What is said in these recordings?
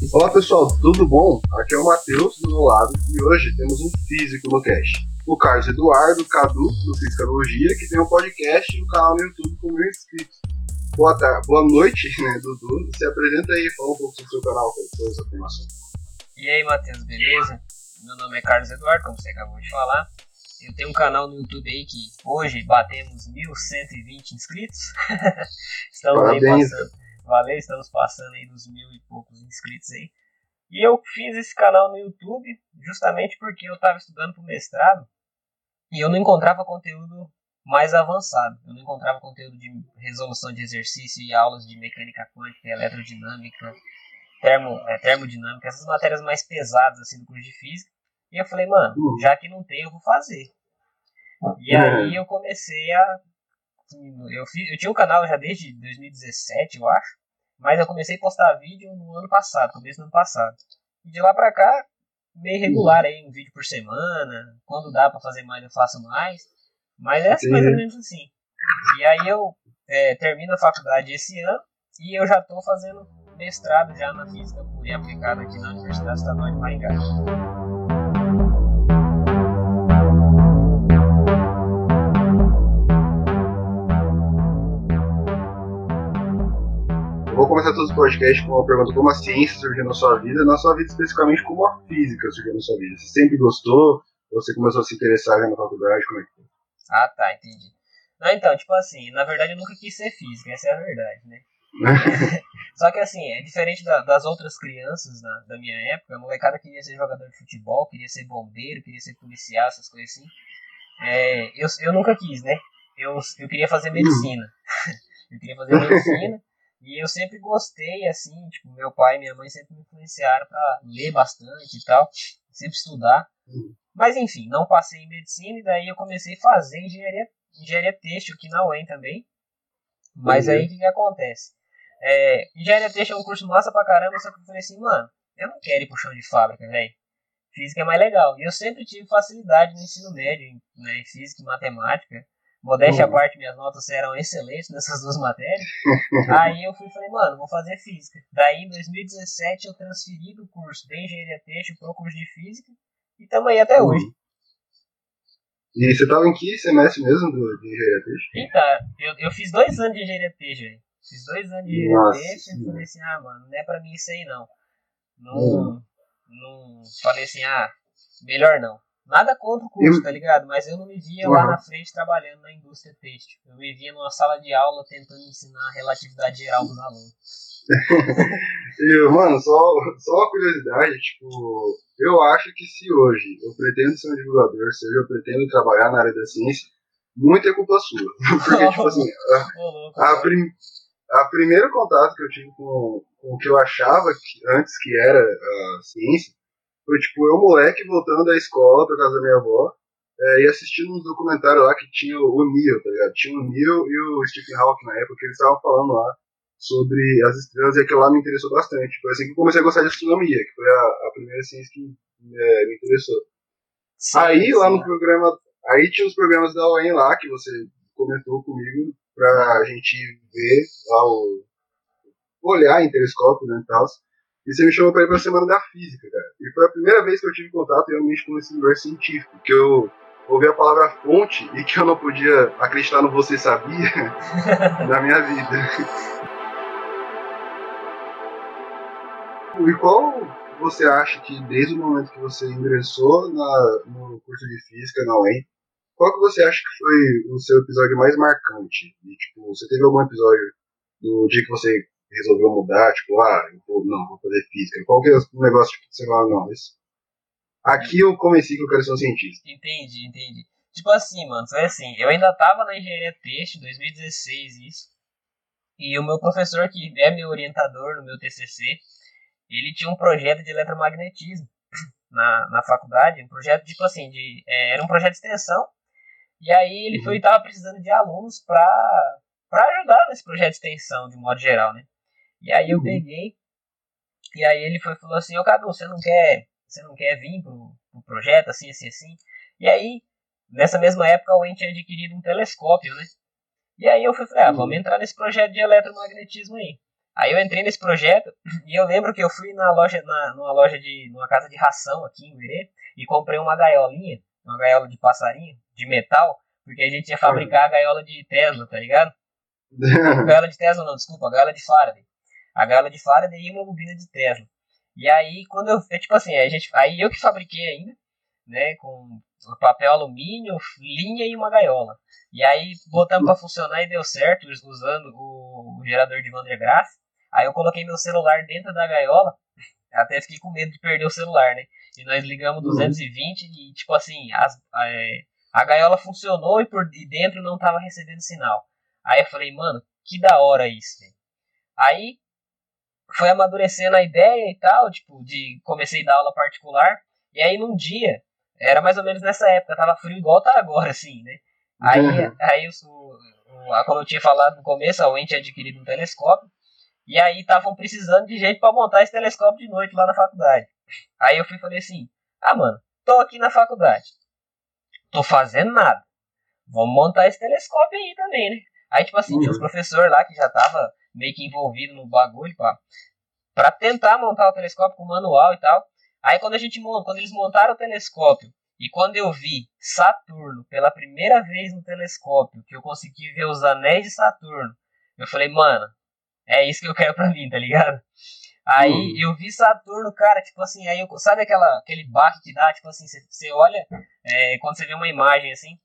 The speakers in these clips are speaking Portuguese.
Olá pessoal, tudo bom? Aqui é o Matheus do meu lado e hoje temos um físico no cast. O Carlos Eduardo Cadu do Fisicologia, que tem um podcast e um canal no YouTube com mil inscritos. Boa, tarde, boa noite, né, Dudu? Se apresenta aí, fala um pouco sobre o seu canal, qual é a sua formação. E aí, Matheus, beleza? Meu nome é Carlos Eduardo, como você acabou de falar. Eu tenho um canal no YouTube aí que hoje batemos 1.120 inscritos. Estamos Parabéns. aí passando. Valeu, estamos passando aí dos mil e poucos inscritos aí. E eu fiz esse canal no YouTube justamente porque eu estava estudando para o mestrado e eu não encontrava conteúdo mais avançado. Eu não encontrava conteúdo de resolução de exercício e aulas de mecânica quântica, eletrodinâmica, termo, é, termodinâmica, essas matérias mais pesadas assim do curso de física. E eu falei, mano, Uhum. já que não tem, eu vou fazer. E Uhum. aí eu comecei a. Eu, fiz, eu tinha um canal já desde 2017, eu acho. Mas eu comecei a postar vídeo no ano passado, começo do ano passado. E de lá pra cá, meio regular aí, um vídeo por semana. Quando dá pra fazer mais, eu faço mais. Mas é Entendi. mais ou menos assim. E aí eu é, termino a faculdade esse ano e eu já tô fazendo mestrado já na física pura e aplicada aqui na Universidade Estadual de Maringá. Vou começar todos os podcasts com uma pergunta: como a ciência surgiu na sua vida? Na sua vida, especificamente, como a física surgiu na sua vida? Você sempre gostou? Você começou a se interessar já na faculdade? Como é que foi? Ah, tá, entendi. Não, então, tipo assim, na verdade eu nunca quis ser físico, essa é a verdade, né? Só que assim, é diferente da- das outras crianças da, da minha época, a molecada queria ser jogador de futebol, queria ser bombeiro, queria ser policial, essas coisas assim. É, eu, eu nunca quis, né? Eu, eu queria fazer medicina. eu queria fazer medicina. E eu sempre gostei, assim, tipo, meu pai e minha mãe sempre me influenciaram pra ler bastante e tal, sempre estudar. Uhum. Mas enfim, não passei em medicina e daí eu comecei a fazer engenharia, engenharia têxtil aqui na UEM também. Mas Uhum. aí o que, que acontece? É, engenharia têxtil é um curso massa pra caramba, só que eu falei assim, mano, eu não quero ir pro chão de fábrica, velho. Física é mais legal. E eu sempre tive facilidade no ensino médio, né, em física e matemática. Modéstia à Uhum. parte, minhas notas eram excelentes nessas duas matérias. Aí eu fui e falei, mano, vou fazer física. Daí em 2017 eu transferi do curso de engenharia têxtil pro curso de física. E tamo aí até hoje. E você tava em que semestre mesmo do, de engenharia têxtil? Eita, eu, eu fiz dois anos de engenharia têxtil, velho. Fiz dois anos de engenharia têxtil e falei assim, ah, mano, não é pra mim isso aí não. Não, Hum. não falei assim, ah, melhor não. Nada contra o curso, Eu- tá ligado? Mas eu não me via lá Uhum. na frente trabalhando na indústria têxtil. Eu me via numa sala de aula tentando ensinar a relatividade geral dos alunos. E, mano, só, só uma curiosidade, tipo, eu acho que se hoje eu pretendo ser um divulgador, se hoje eu pretendo trabalhar na área da ciência, muito é culpa sua. Porque, tipo assim, a, mano. prim, a primeiro contato que eu tive com, com o que eu achava que, antes que era a ciência, foi tipo, eu moleque voltando da escola pra casa da minha avó, é, e assistindo uns documentários lá que tinha o Neil, tá ligado? Tinha o Neil e o Stephen Hawking na época, que eles estavam falando lá sobre as estrelas e aquilo lá me interessou bastante. Foi assim que eu comecei a gostar de astronomia, que foi a, a primeira ciência que é, me interessou. Sim, aí lá sim. no programa, aí tinha os programas da UEM lá que você comentou comigo pra gente ver lá o olhar em telescópio né, e tal. E você me chamou pra ir pra semana da física, cara. E foi a primeira vez que eu tive contato realmente com esse universo científico, que eu ouvi a palavra fonte e que eu não podia acreditar no você sabia na minha vida. E qual você acha que desde o momento que você ingressou na, no curso de física na UEM, qual que você acha que foi o seu episódio mais marcante? E, tipo, você teve algum episódio do dia que você resolveu mudar, tipo, ah, eu vou, não, vou fazer física. Qual que é o negócio que você fala, não, esse... aqui eu comecei que eu quero ser um cientista. Entendi, entendi. Tipo assim, mano, foi assim, eu ainda tava na engenharia têxtil, 2016 isso. E o meu professor, que é meu orientador no meu TCC, ele tinha um projeto de eletromagnetismo na, na faculdade, um projeto tipo assim, de, é, era um projeto de extensão. E aí ele foi tava precisando de alunos pra ajudar nesse projeto de extensão, de modo geral, né? E aí eu Uhum. peguei, e aí ele foi falou assim, ô Cadu, você não quer, você não quer vir pro, pro projeto, assim, assim, assim? E aí, nessa mesma época, o UEM tinha adquirido um telescópio, né? E aí eu fui falei, ah, vamos entrar nesse projeto de eletromagnetismo aí. Aí eu entrei nesse projeto e eu lembro que eu fui na loja, na, numa loja de. numa casa de ração aqui em Uerê e comprei uma gaiolinha, uma gaiola de passarinho, de metal, porque a gente ia fabricar a gaiola de Tesla, tá ligado? gaiola de Tesla não, desculpa, a gaiola de Faraday. A gaiola de Faraday e uma bobina de Tesla. E aí, quando eu. É tipo assim, a gente, aí eu que fabriquei ainda, né? Com papel alumínio, linha e uma gaiola. E aí botamos para funcionar e deu certo, usando o, o gerador de Van der Graaf. Aí eu coloquei meu celular dentro da gaiola, até fiquei com medo de perder o celular, né? E nós ligamos 220 uhum. e, tipo assim, as, a, é, a gaiola funcionou e por dentro não tava recebendo sinal. Aí eu falei, mano, que da hora isso. Aí foi amadurecendo a ideia e tal, tipo, de comecei a dar aula particular. E aí num dia, era mais ou menos nessa época, tava frio igual tá agora, assim, né? Aí, uhum. aí o, o, como eu tinha falado no começo, a UEM tinha adquirido um telescópio. E aí estavam precisando de gente para montar esse telescópio de noite lá na faculdade. Aí eu fui e falei assim: "Ah, mano, tô aqui na faculdade. Tô fazendo nada. Vamos montar esse telescópio aí também, né?" Aí tipo assim, uhum. tinha os professores lá que já tava meio que envolvido no bagulho, pá, para tentar montar o telescópio com manual e tal. Aí quando a gente quando eles montaram o telescópio e quando eu vi Saturno pela primeira vez no telescópio, que eu consegui ver os anéis de Saturno, eu falei, mano, é isso que eu quero pra mim, tá ligado? Aí hum. eu vi Saturno, cara, tipo assim, aí eu, sabe aquela, aquele baque que dá, tipo assim, você, você olha, é, quando você vê uma imagem assim,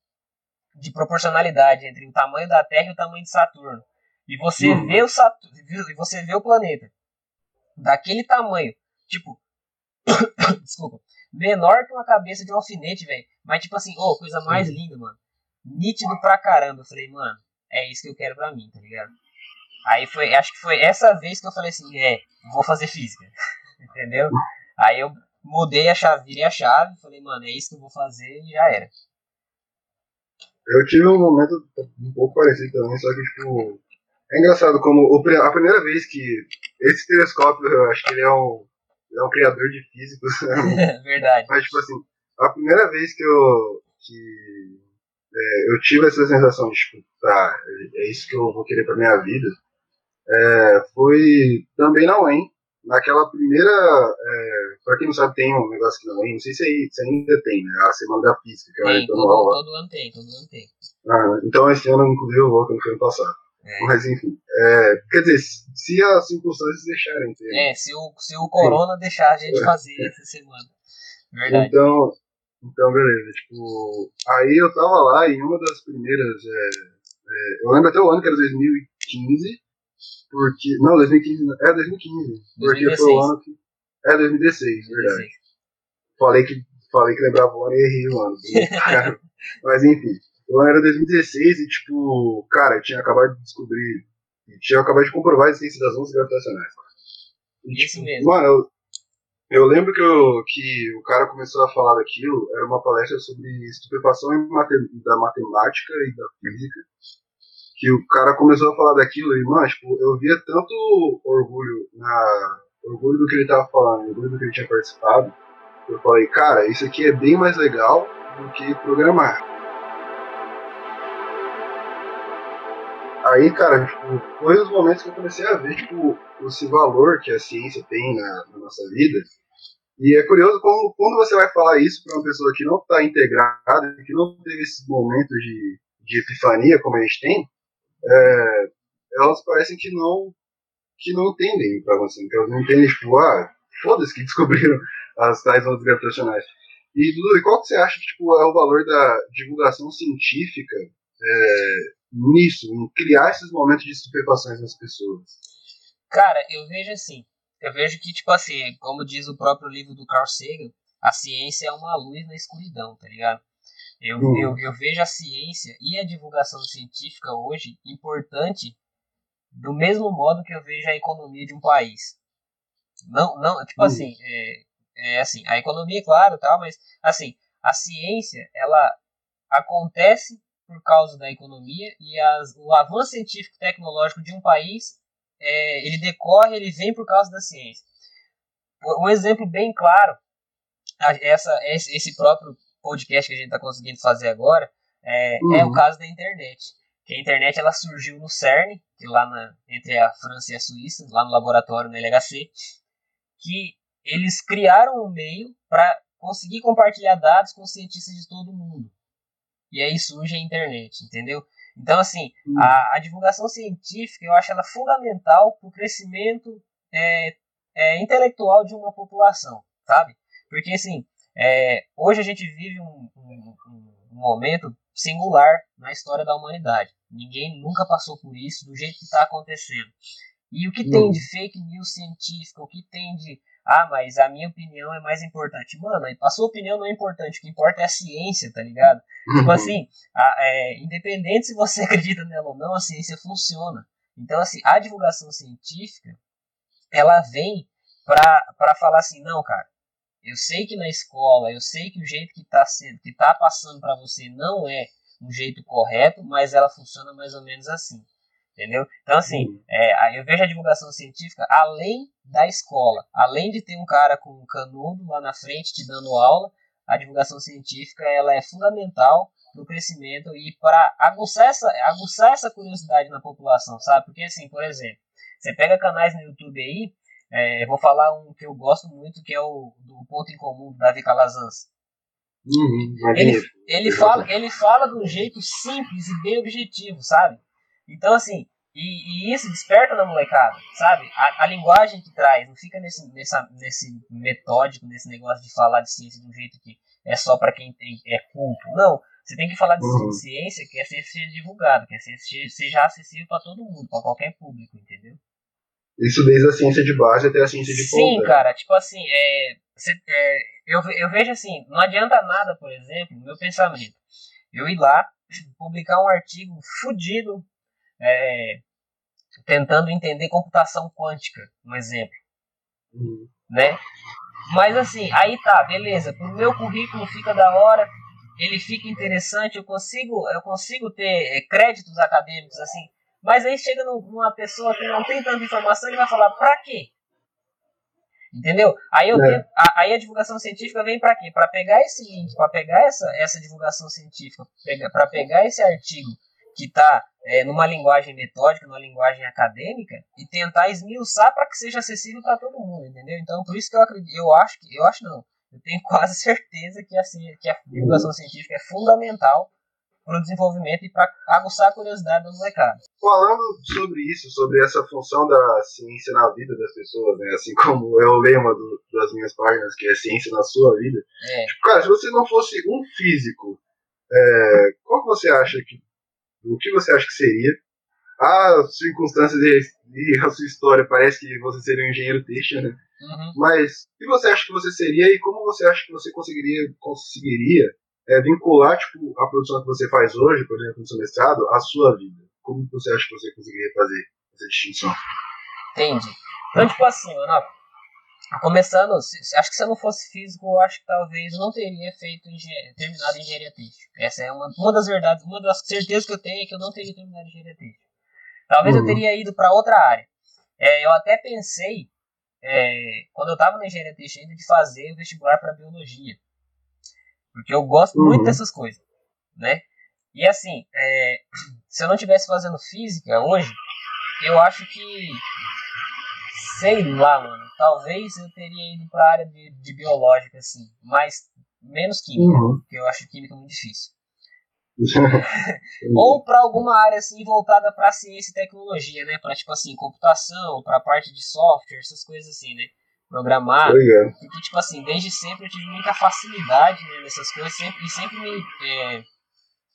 de proporcionalidade entre o tamanho da Terra e o tamanho de Saturno. E você hum. vê o Saturno, e você vê o planeta daquele tamanho, tipo, desculpa, menor que uma cabeça de um alfinete, velho. Mas tipo assim, ô, oh, coisa mais linda, mano. Nítido pra caramba. Eu falei, mano, é isso que eu quero pra mim, tá ligado? Aí foi, acho que foi essa vez que eu falei assim, é, vou fazer física. Entendeu? Aí eu mudei a chave, virei a chave, falei, mano, é isso que eu vou fazer e já era. Eu tive um momento um pouco parecido também, só que, tipo, é engraçado como a primeira vez que esse telescópio, eu acho que ele é um, ele é um criador de físicos. Né? Verdade. Mas, tipo assim, a primeira vez que eu, que, é, eu tive essa sensação de, tipo, tá, é isso que eu vou querer pra minha vida, é, foi também na UEM, naquela primeira. É, pra quem não sabe, tem um negócio aqui na UEM, não sei se, aí, se ainda tem, né? A Semana da Física, que é uma todo, anual. Todo ano tem, todo ano tem. Ah, então esse ano, inclusive, eu que não foi ano passado. É. Mas enfim, é, quer dizer, se as circunstâncias deixarem ter. É, se o, se o corona Sim. deixar a gente é. fazer essa semana. Verdade. Então, então, beleza. Tipo, aí eu tava lá em uma das primeiras. É, é, eu lembro até o ano que era 2015, porque. Não, 2015. É 2015. Porque 2016. foi o ano que. É 2016, 2016. verdade. Falei que, falei que lembrava o ano e errei o ano. Mas enfim. O ano era 2016 e, tipo, cara, eu tinha acabado de descobrir. Tinha acabado de comprovar a existência das ondas gravitacionais. E, Isso tipo, mesmo. Mano, eu, eu lembro que, eu, que o cara começou a falar daquilo, era uma palestra sobre estupefação da matemática e da física que o cara começou a falar daquilo e, mano, tipo, eu via tanto orgulho na orgulho do que ele tava falando, orgulho do que ele tinha participado. Eu falei, cara, isso aqui é bem mais legal do que programar. Aí, cara, tipo, foi os momentos que eu comecei a ver, tipo, esse valor que a ciência tem na, na nossa vida. E é curioso como, quando você vai falar isso para uma pessoa que não está integrada, que não teve esses momentos de, de epifania como a gente tem, é, elas parecem que não que não entendem o programação, que elas não entendem, tipo, ah, foda-se que descobriram as tais ondas gravitacionais. E Dudu, qual que você acha que tipo, é o valor da divulgação científica é, nisso, em criar esses momentos de estupefações nas pessoas? Cara, eu vejo assim, eu vejo que, tipo assim, como diz o próprio livro do Carl Sagan, a ciência é uma luz na escuridão, tá ligado? Eu, uhum. eu, eu vejo a ciência e a divulgação científica hoje importante do mesmo modo que eu vejo a economia de um país. Não, não tipo uhum. assim, é, é assim, a economia, claro, tal, mas assim, a ciência, ela acontece por causa da economia e as, o avanço científico tecnológico de um país, é, ele decorre, ele vem por causa da ciência. Um exemplo bem claro, essa, esse próprio podcast que a gente está conseguindo fazer agora é, uhum. é, o uhum. caso da internet. que a internet ela surgiu no CERN, que lá na, entre a França e a Suíça, lá no laboratório no LHC, que eles criaram um meio para conseguir compartilhar dados com cientistas de todo mundo. E aí surge a internet, entendeu? Então, assim, hum. a, a, divulgação científica eu acho ela fundamental para o crescimento é, é, intelectual de uma população, sabe? Porque, assim, é, hoje a gente vive um, um, um momento singular na história da humanidade. Ninguém nunca passou por isso do jeito que está acontecendo. E o que tem hum. de fake news científica, o que tem de ah, mas a minha opinião é mais importante. Mano, a sua opinião não é importante, o que importa é a ciência, tá ligado? Tipo uhum. Tipo assim, a, é, independente se você acredita nela ou não, a ciência funciona. Então, assim, a divulgação científica, ela vem para falar assim, não, cara, eu sei que na escola, eu sei que o jeito que tá sendo, que tá passando para você não é um jeito correto, mas ela funciona mais ou menos assim. Entendeu? Então, assim, uhum. é, eu vejo a divulgação científica além da escola. Além de ter um cara com um canudo lá na frente te dando aula, a divulgação científica ela é fundamental para o crescimento e para aguçar essa, aguçar essa curiosidade na população, sabe? Porque, assim, por exemplo, você pega canais no YouTube aí, é, vou falar um que eu gosto muito, que é o do Ponto em Comum, do Davi Calazans. Uhum, ele, ele, fala, ele fala de um jeito simples e bem objetivo, sabe? Então, assim, e, e, isso desperta na molecada, sabe? A, a, linguagem que traz, não fica nesse, nessa, nesse metódico, nesse negócio de falar de ciência de um jeito que é só para quem tem, é culto. Não, você tem que falar de uhum. ciência que a ciência seja divulgada, que a ciência seja acessível para todo mundo, para qualquer público, entendeu? Isso desde a ciência de base até a ciência de ponta. Sim, né? cara, tipo assim, é, é, eu, eu vejo assim, não adianta nada, por exemplo, meu pensamento, eu ir lá, publicar um artigo fudido é, tentando entender computação quântica, um exemplo. Uhum. Né? Mas assim, aí tá, beleza. Pro meu currículo fica da hora, ele fica interessante, eu consigo, eu consigo ter é, créditos acadêmicos assim. Mas aí chega numa pessoa que não tem tanta informação e vai falar, pra quê? Entendeu? Aí, eu é. a, aí a divulgação científica vem para quê? Para pegar esse link, para pegar essa, essa divulgação científica, para pegar esse artigo que está é, numa linguagem metódica, numa linguagem acadêmica, e tentar esmiuçar para que seja acessível para todo mundo, entendeu? Então, por isso que eu acredito, eu acho que, eu acho não, eu tenho quase certeza que a, que a divulgação científica é fundamental para o desenvolvimento e para aguçar a curiosidade do molecada. Falando sobre isso, sobre essa função da ciência na vida das pessoas, né? assim como é o lema do, das minhas páginas, que é ciência na sua vida. É. Tipo, cara, se você não fosse um físico, é, qual que você acha que o que você acha que seria. As circunstâncias e, a sua história parece que você seria um engenheiro têxtil, né? Uhum. Mas o que você acha que você seria e como você acha que você conseguiria, conseguiria é, vincular tipo, a produção que você faz hoje, por exemplo, no seu mestrado, à sua vida? Como você acha que você conseguiria fazer essa distinção? Entendi. Então, tipo assim, mano, Começando, acho que se eu não fosse físico, eu acho que talvez eu não teria feito engenharia, terminado engenharia têxtil. Essa é uma, uma das verdades, uma das certezas que eu tenho é que eu não teria terminado engenharia têxtil. Talvez uhum. eu teria ido para outra área. É, eu até pensei, é, quando eu estava na engenharia têxtil, de fazer o vestibular para biologia. Porque eu gosto uhum. muito dessas coisas, né? E assim, é, se eu não tivesse fazendo física hoje, eu acho que sei lá, mano. Talvez eu teria ido pra área de, de biológica, assim. Mas menos química, uhum. porque eu acho química muito difícil. Ou para alguma área assim voltada para ciência e tecnologia, né? Para tipo assim, computação, para parte de software, essas coisas assim, né? Programar. Porque tipo assim, desde sempre eu tive muita facilidade né, nessas coisas sempre, e sempre me é,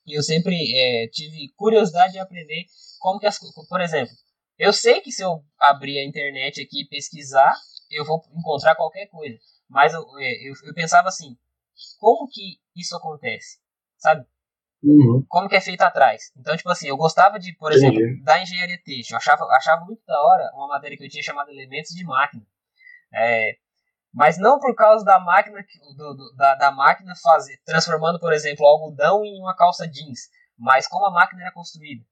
eu sempre é, tive curiosidade de aprender como que as por exemplo, eu sei que se eu abrir a internet aqui e pesquisar, eu vou encontrar qualquer coisa. Mas eu, é, eu, eu pensava assim, como que isso acontece? Sabe? Uhum. Como que é feito atrás. Então, tipo assim, eu gostava de, por exemplo, da engenharia têxtil. Eu achava, achava muito da hora uma matéria que eu tinha chamada Elementos de Máquina. É, mas não por causa da máquina, do, do, da, da máquina fazer, transformando, por exemplo, algodão em uma calça jeans, mas como a máquina era construída.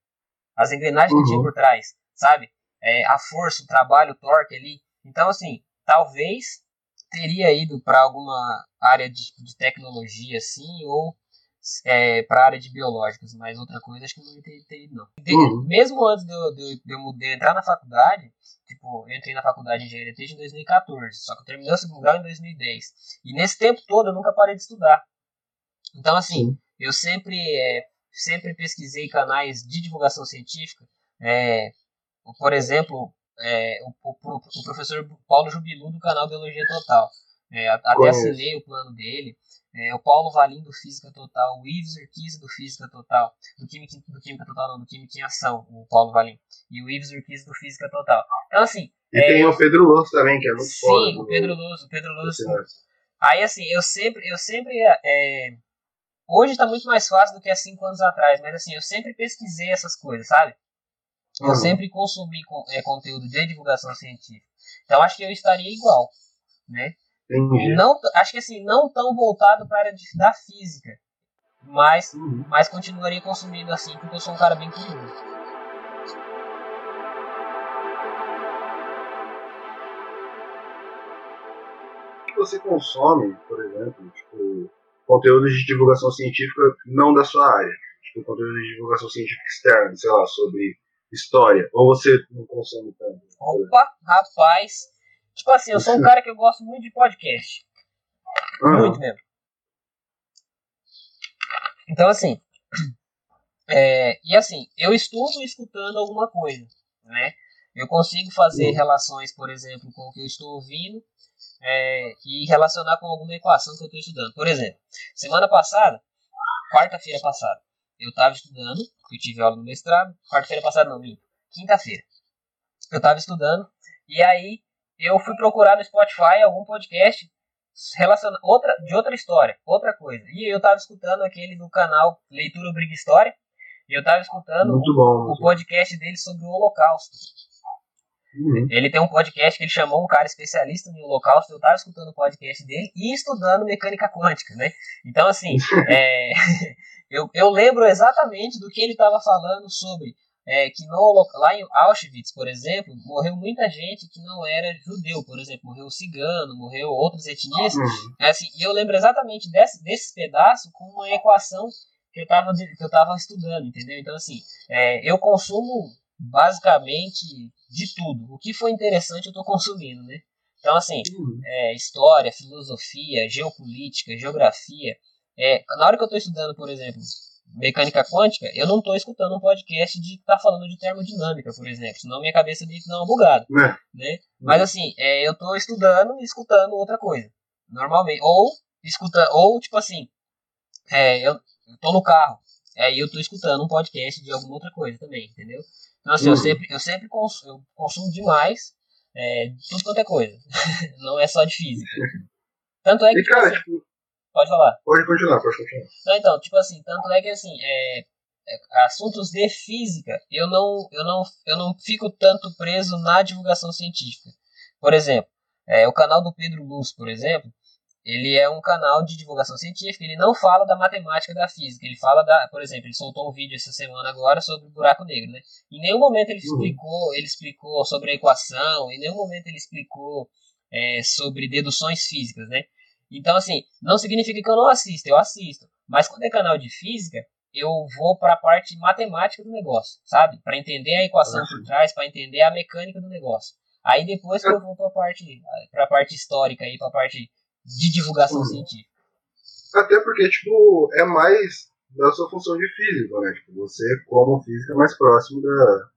As engrenagens uhum. que tinha por trás sabe? É, a força, o trabalho, o torque ali. Então, assim, talvez teria ido para alguma área de, de, tecnologia, assim, ou é, para a área de biológicas, mas outra coisa acho que não ia ter, ido, não. Uhum. Mesmo antes de eu, de, de, de entrar na faculdade, tipo, eu entrei na faculdade de engenharia desde 2014, só que eu terminei o segundo grau em 2010. E nesse tempo todo eu nunca parei de estudar. Então, assim, Sim. eu sempre, é, sempre pesquisei canais de divulgação científica. É, por exemplo, é, o, o, o, professor Paulo Jubilu do canal Biologia Total. É, até assinei o plano dele. É, o Paulo Valim do Física Total, o Ives Urquiza do Física Total, do Química, do Química Total não, do Química em Ação, o Paulo Valim, e o Ives Urquiza do Física Total. Então assim... E é, tem o Pedro Luz também, que é muito Sim, foda, o Pedro Luz, o Pedro Luz. Aí assim, eu sempre, eu sempre é, hoje está muito mais fácil do que há cinco anos atrás, mas assim, eu sempre pesquisei essas coisas, sabe? Eu uhum. sempre consumi é, conteúdo de divulgação científica. Então acho que eu estaria igual, né? Entendi. Não, acho que assim, não tão voltado para a área de, da física, mas, uhum. mas continuaria consumindo assim, porque eu sou um cara bem curioso. Você consome, por exemplo, tipo, conteúdos de divulgação científica não da sua área, tipo, conteúdo de divulgação científica externa, sei lá, sobre história, ou você não consome tanto? Opa, rapaz, Tipo assim, eu sou um cara que eu gosto muito de podcast. Uhum. Muito mesmo. Então, assim. É, e assim, eu estudo escutando alguma coisa, né? Eu consigo fazer uhum. relações, por exemplo, com o que eu estou ouvindo é, e relacionar com alguma equação que eu estou estudando. Por exemplo, semana passada, quarta-feira passada, eu estava estudando, eu tive aula no mestrado, quarta-feira passada não, quinta-feira. Eu estava estudando, e aí eu fui procurar no Spotify algum podcast relaciona outra, de outra história, outra coisa. E eu tava escutando aquele do canal Leitura Briga História, e eu tava escutando bom, o, podcast dele sobre o Holocausto. Uhum. Ele tem um podcast que ele chamou um cara especialista no Holocausto, eu tava escutando o podcast dele e estudando mecânica quântica, né? Então, assim, é, eu, eu lembro exatamente do que ele estava falando sobre é, que no, lá em Auschwitz, por exemplo, morreu muita gente que não era judeu, por exemplo, morreu cigano, morreu outras etnias. Uhum. É assim, e eu lembro exatamente desse, desse pedaço com uma equação que eu estava que eu tava estudando, entendeu? Então, assim, é, eu consumo basicamente de tudo. O que foi interessante eu estou consumindo, né? Então, assim, uhum. é, história, filosofia, geopolítica, geografia. É, na hora que eu estou estudando, por exemplo, mecânica quântica, eu não estou escutando um podcast de estar tá falando de termodinâmica, por exemplo, senão minha cabeça meio que dá uma bugada, é. né? Mas assim, é, eu estou estudando e escutando outra coisa, normalmente, ou escuta, ou tipo assim, é, eu, estou no carro, é, e eu estou escutando um podcast de alguma outra coisa também, entendeu? Então assim, uhum. eu sempre, eu sempre consumo, eu consumo demais é, tudo quanto é coisa, não é só de física. Tanto é que. E, cara, tipo, Pode falar. Pode continuar, pode continuar. Não, então, tipo assim, tanto é que assim, é, é, assuntos de física, eu não, eu, não, eu não fico tanto preso na divulgação científica. Por exemplo, é, o canal do Pedro Luz, por exemplo, ele é um canal de divulgação científica, ele não fala da matemática da física, ele fala da, por exemplo, ele soltou um vídeo essa semana agora sobre o buraco negro, né? Em nenhum momento ele uhum. explicou, ele explicou sobre a equação, em nenhum momento ele explicou é, sobre deduções físicas, né? Então, assim, não significa que eu não assisto, eu assisto. Mas quando é canal de física, eu vou para a parte matemática do negócio, sabe? Para entender a equação por trás, para entender a mecânica do negócio. Aí depois que eu vou para a parte, pra parte histórica e para a parte de divulgação uhum. científica. Até porque, tipo, é mais da sua função de físico, né? Tipo, você, como física, é mais próximo da,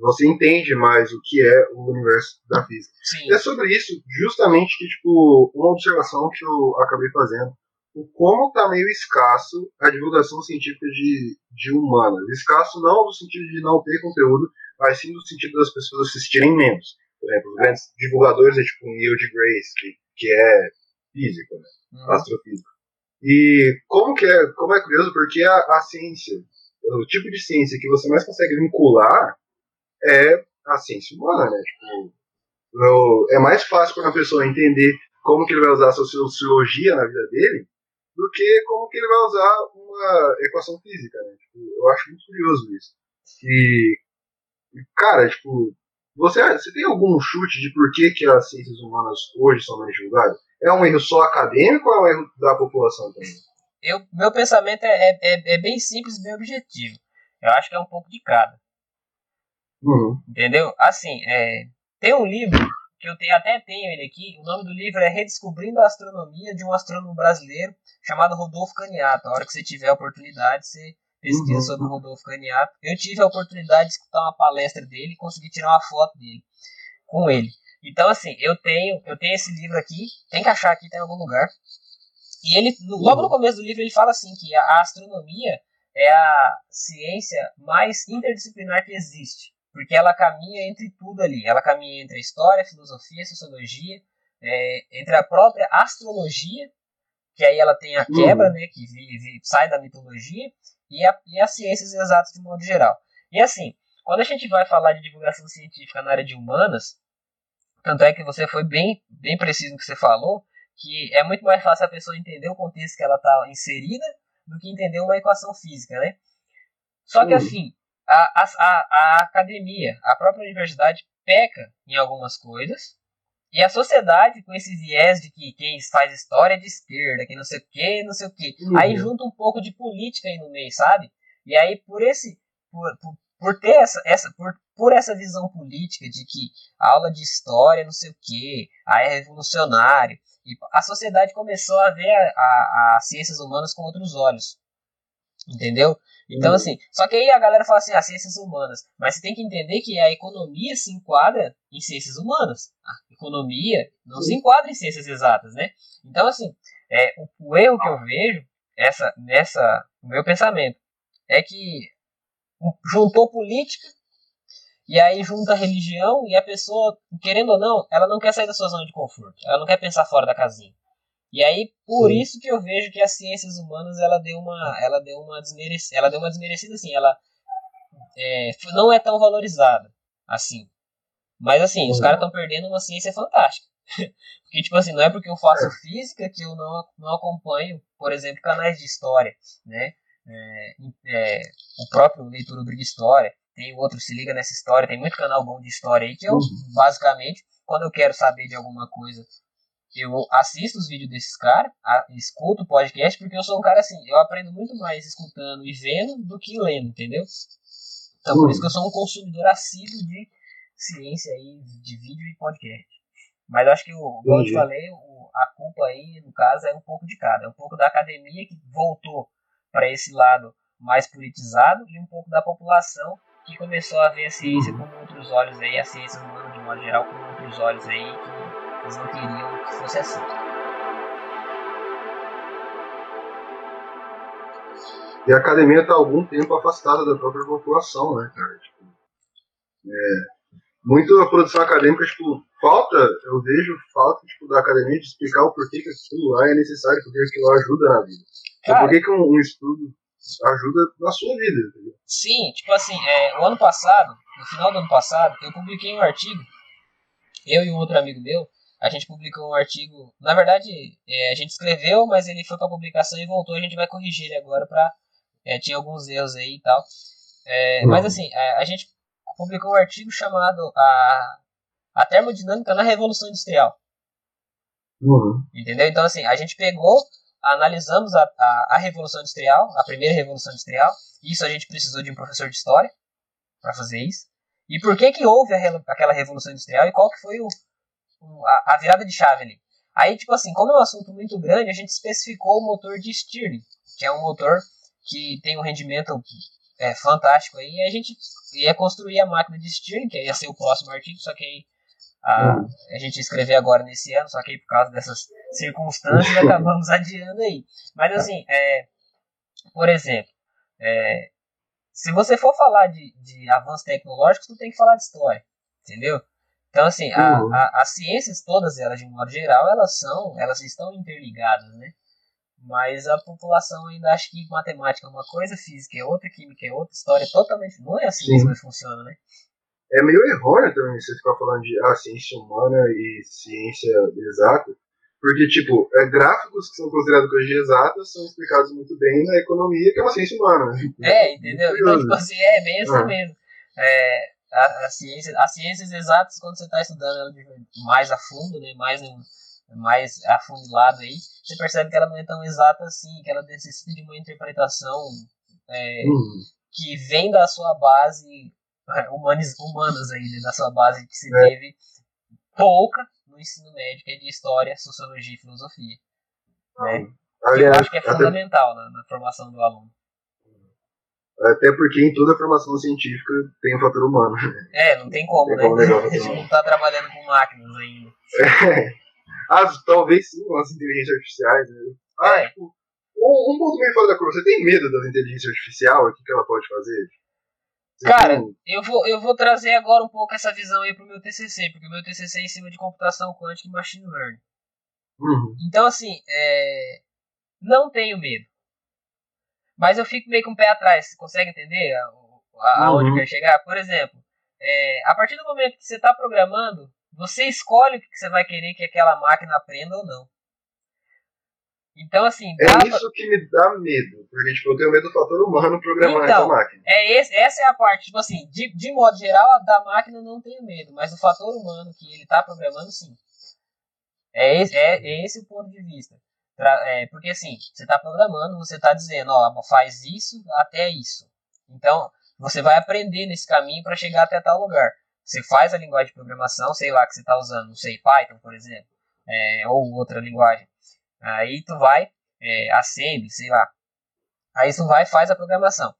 você entende mais o que é o universo da física. Sim. E é sobre isso, justamente, que, tipo, uma observação que eu acabei fazendo. O como está meio escasso a divulgação científica de, de humanas. Escasso não no sentido de não ter conteúdo, mas sim no sentido das pessoas assistirem menos. Por exemplo, os grandes divulgadores é tipo Neil deGrasse, que, que é físico, né? Uhum. astrofísico. E como que é, como é curioso, porque a, a ciência, o tipo de ciência que você mais consegue vincular é a ciência humana, né? Tipo, é mais fácil para uma pessoa entender como que ele vai usar a sociologia na vida dele do que como que ele vai usar uma equação física, né? Tipo, eu acho muito curioso isso. E, cara, tipo, você, você tem algum chute de por que, que as ciências humanas hoje são menos divulgadas? É um erro só acadêmico ou é um erro da população também? eu, meu pensamento é, é, é bem simples bem objetivo. Eu acho que é um pouco de cada. Uhum. Entendeu? Assim, é, tem um livro que eu tenho, até tenho ele aqui. O nome do livro é Redescobrindo a Astronomia de um Astrônomo Brasileiro chamado Rodolfo Caniato. A hora que você tiver a oportunidade, você pesquisa uhum. sobre o Rodolfo Caniato. Eu tive a oportunidade de escutar uma palestra dele e consegui tirar uma foto dele com ele. Então, assim, eu tenho, eu tenho esse livro aqui, tem que achar aqui, tem em algum lugar. E ele, logo no começo do livro, ele fala assim que a astronomia é a ciência mais interdisciplinar que existe, porque ela caminha entre tudo ali. Ela caminha entre a história, a filosofia, a sociologia, é, entre a própria astrologia, que aí ela tem a quebra, uhum. né, que vive, sai da mitologia, e, a, e as ciências exatas de modo geral. E assim, quando a gente vai falar de divulgação científica na área de humanas, tanto é que você foi bem, bem preciso no que você falou, que é muito mais fácil a pessoa entender o contexto que ela está inserida do que entender uma equação física, né? Só que assim, a, a, a academia, a própria universidade peca em algumas coisas, e a sociedade, com esse viés de que quem faz história é de esquerda, que não sei o que, não sei o que, uhum. aí junta um pouco de política aí no meio, sabe? E aí por esse, por, por, por ter essa, essa por, por essa visão política de que a aula de história não sei o que, aí é revolucionário, e a sociedade começou a ver as ciências humanas com outros olhos. Entendeu? Então, uhum. assim, só que aí a galera fala assim, as ah, ciências humanas. Mas você tem que entender que a economia se enquadra em ciências humanas. A economia não se enquadra em ciências exatas, né? Então, assim, é, o, o erro que eu vejo essa, nessa, o meu pensamento é que juntou política e aí junta a religião e a pessoa, querendo ou não, ela não quer sair da sua zona de conforto. Ela não quer pensar fora da casinha. E aí, por Sim. isso que eu vejo que as ciências humanas, ela deu uma, ela deu uma desmerecida, ela deu uma desmerecida assim, ela é, não é tão valorizada assim. Mas assim, os caras estão perdendo uma ciência fantástica. porque, tipo assim, não é porque eu faço física que eu não, não acompanho, por exemplo, canais de história, né? É, é, o próprio Leitura Obriga História, tem outro Se Liga Nessa História, tem muito canal bom de história aí que eu, uhum. basicamente, quando eu quero saber de alguma coisa, eu assisto os vídeos desses caras, escuto o podcast, porque eu sou um cara assim, eu aprendo muito mais escutando e vendo do que lendo, entendeu? Então, por isso que eu sou um consumidor assíduo de ciência aí, de vídeo e podcast. Mas eu acho que, como eu te falei, a culpa aí, no caso, é um pouco de cada. É um pouco da academia que voltou para esse lado mais politizado e um pouco da população que começou a ver a ciência com outros olhos aí, a ciência humana de modo geral com outros olhos aí que eles não queriam que fosse assim. E a academia está há algum tempo afastada da própria população, né, cara? Tipo, é, muito a produção acadêmica, tipo, falta, eu vejo falta tipo, da academia de explicar o porquê que aquilo lá é necessário, porque aquilo ajuda na vida. Cara, por que, que um, um, estudo ajuda na sua vida? Entendeu? Sim, tipo assim, é, o ano passado, no final do ano passado, eu publiquei um artigo, eu e um outro amigo meu, a gente publicou um artigo, na verdade, é, a gente escreveu, mas ele foi para publicação e voltou, a gente vai corrigir ele agora para é, tinha alguns erros aí e tal. É, uhum. Mas assim, a, a, gente publicou um artigo chamado a, a termodinâmica na Revolução Industrial. Uhum. Entendeu? Então assim, a gente pegou analisamos a, a, a, Revolução Industrial, a primeira Revolução Industrial. Isso a gente precisou de um professor de história para fazer isso. E por que que houve a, aquela Revolução Industrial e qual que foi o, a, a, virada de chave ali. Aí, tipo assim, como é um assunto muito grande, a gente especificou o motor de Stirling, que é um motor que tem um rendimento é, fantástico aí. E a gente ia construir a máquina de Stirling, que ia ser o próximo artigo, só que aí a, uhum. a gente ia escrever agora nesse ano, só que aí por causa dessas circunstâncias acabamos adiando aí. Mas assim, é, por exemplo, é, se você for falar de, de avanços tecnológicos, tu tem que falar de história, entendeu? Então assim, a, uhum. a, as ciências todas elas de um modo geral, elas são, elas estão interligadas, né? Mas a população ainda acha que matemática é uma coisa, física é outra, química é outra, história é totalmente. Não é assim Sim. que funciona, né? É meio errôneo também você ficar falando de ah, ciência humana e ciência exata, porque, tipo, é, gráficos que são considerados coisas exatas são explicados muito bem na economia, que é uma ciência humana. Né? É, entendeu? Então, tipo assim, é bem assim ah. mesmo. É, a, a ciência, as ciências exatas, quando você está estudando ela mais a fundo, né, mais mais afunilado aí, você percebe que ela não é tão exata assim, que ela necessita de uma interpretação é, uhum. que vem da sua base é, humanis, humanas aí, né, da sua base que se é. teve pouca no ensino médio, que é de história, sociologia e filosofia. Né? Aliás, eu acho que é fundamental na, na formação do aluno. Até porque em toda formação científica tem o um fator humano. É, não tem como, tem né? Como a gente não está trabalhando com máquinas ainda. É. Ah, talvez sim, as inteligências artificiais. Né? Ah, é. tipo, um, um ponto meio fora da curva. Você tem medo da inteligência artificial? O que, que ela pode fazer? Você Cara, tem... eu, vou, eu vou trazer agora um pouco essa visão aí pro meu TCC, porque o meu TCC é em cima de computação quântica e machine learning. Uhum. Então, assim, é... não tenho medo. Mas eu fico meio com o pé atrás. Você consegue entender aonde uhum. quer chegar? Por exemplo, é, a partir do momento que você está programando, você escolhe o que você vai querer que aquela máquina aprenda ou não. Então, assim. É isso que me dá medo. Porque, tipo, eu tenho medo do fator humano programando então, essa máquina. É esse, essa é a parte, tipo assim, de, de modo geral, da máquina não tenho medo, mas o fator humano que ele está programando, sim. É esse, é, é esse o ponto de vista. É, porque assim, você está programando, você está dizendo, ó, faz isso até isso. Então, você vai aprender nesse caminho para chegar até tal lugar. Você faz a linguagem de programação, sei lá, que você está usando, não sei, Python, por exemplo, é, ou outra linguagem. Aí tu vai, é, Assembly, sei lá. Aí tu vai e faz a programação.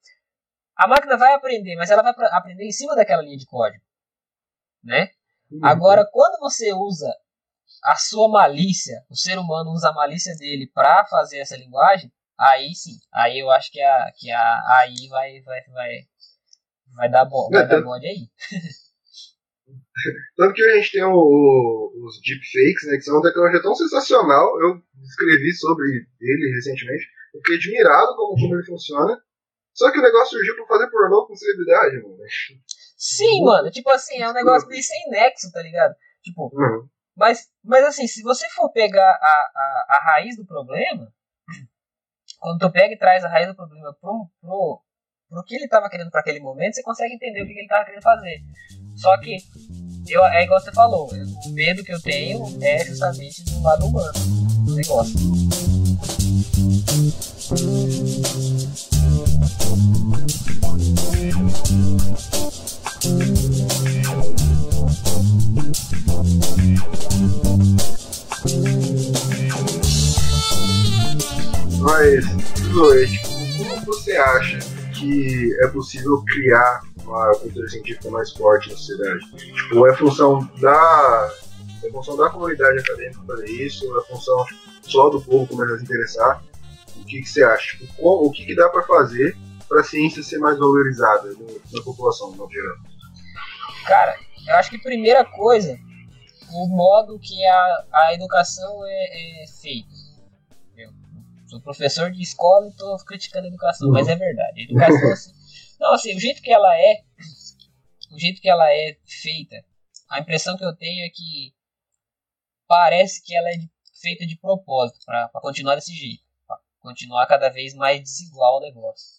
A máquina vai aprender, mas ela vai aprender em cima daquela linha de código. Né? Uhum. Agora, quando você usa a sua malícia, o ser humano usa a malícia dele para fazer essa linguagem, aí sim, aí eu acho que a que a aí vai vai vai vai dar bo, vai dar bode aí. Tanto que a gente tem o, o, os deepfakes, né, que são uma tecnologia tão sensacional. Eu escrevi sobre ele recentemente. Eu fiquei admirado como, como ele funciona. Só que o negócio surgiu pra fazer pornô com celebridade, mano. Sim, mano. Tipo assim, é um negócio meio sem nexo, tá ligado? Tipo, uhum. Mas, mas assim, se você for pegar a, a, a raiz do problema, quando tu pega e traz a raiz do problema pro, pro, pro que ele estava querendo para aquele momento, você consegue entender o que, ele estava querendo fazer. Só que, eu, é igual você falou, o medo que eu tenho é justamente do lado humano do negócio. Mas, Zoe, tipo, como você acha que é possível criar uma cultura científica mais forte na sociedade? Tipo, é função da. É função da comunidade acadêmica fazer isso? É função só do povo começar a se interessar? O que, que você acha? Tipo, o que, que dá para fazer para a ciência ser mais valorizada no, na população, no geral? Cara, eu acho que primeira coisa, o modo que a, a educação é, é feita. Sou professor de escola e estou criticando a educação, uhum. mas é verdade. A educação, assim, não, assim, o jeito que ela é, o jeito que ela é feita, a impressão que eu tenho é que parece que ela é feita de propósito para continuar desse jeito, para continuar cada vez mais desigual o negócio.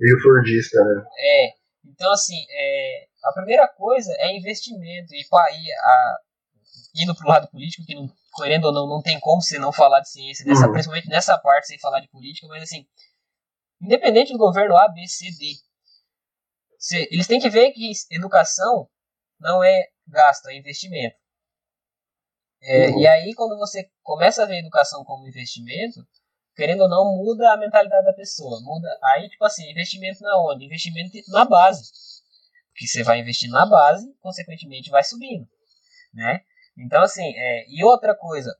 Meio fordista, né? É. Então, assim, é, a primeira coisa é investimento. E, e a, indo para o lado político, que não querendo ou não, não tem como você não falar de ciência, uhum. principalmente nessa parte sem falar de política, mas assim, independente do governo A, B, C, D, você, eles têm que ver que educação não é gasto, é investimento. É, uhum. E aí, quando você começa a ver educação como investimento, querendo ou não, muda a mentalidade da pessoa. Muda. Aí, tipo assim, investimento na onde? Investimento na base. Porque você vai investindo na base, consequentemente vai subindo. Né? Então, assim, é, e outra coisa,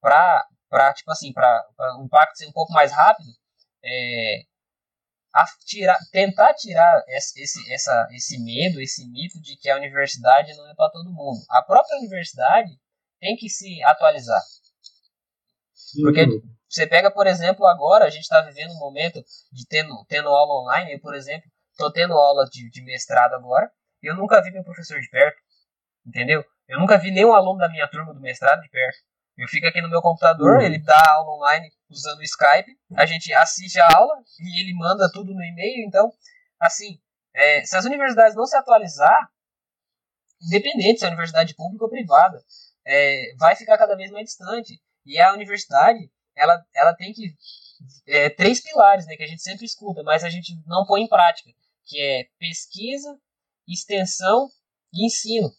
para tipo assim, para o impacto ser um pouco mais rápido, é, tirar, tentar tirar esse, essa, esse medo, esse mito de que a universidade não é para todo mundo. A própria universidade tem que se atualizar. Porque você pega, por exemplo, agora a gente está vivendo um momento de tendo, tendo aula online. Eu, por exemplo, estou tendo aula de, de mestrado agora. Eu nunca vi meu professor de perto. Entendeu? Eu nunca vi nenhum aluno da minha turma do mestrado de perto. Eu fico aqui no meu computador, uhum. ele dá aula online usando o Skype, a gente assiste a aula e ele manda tudo no e-mail. Então, assim, é, se as universidades não se atualizar, independente se é universidade pública ou privada, é, vai ficar cada vez mais distante. E a universidade, ela, ela tem que. É, três pilares, né, que a gente sempre escuta, mas a gente não põe em prática, que é pesquisa, extensão e ensino.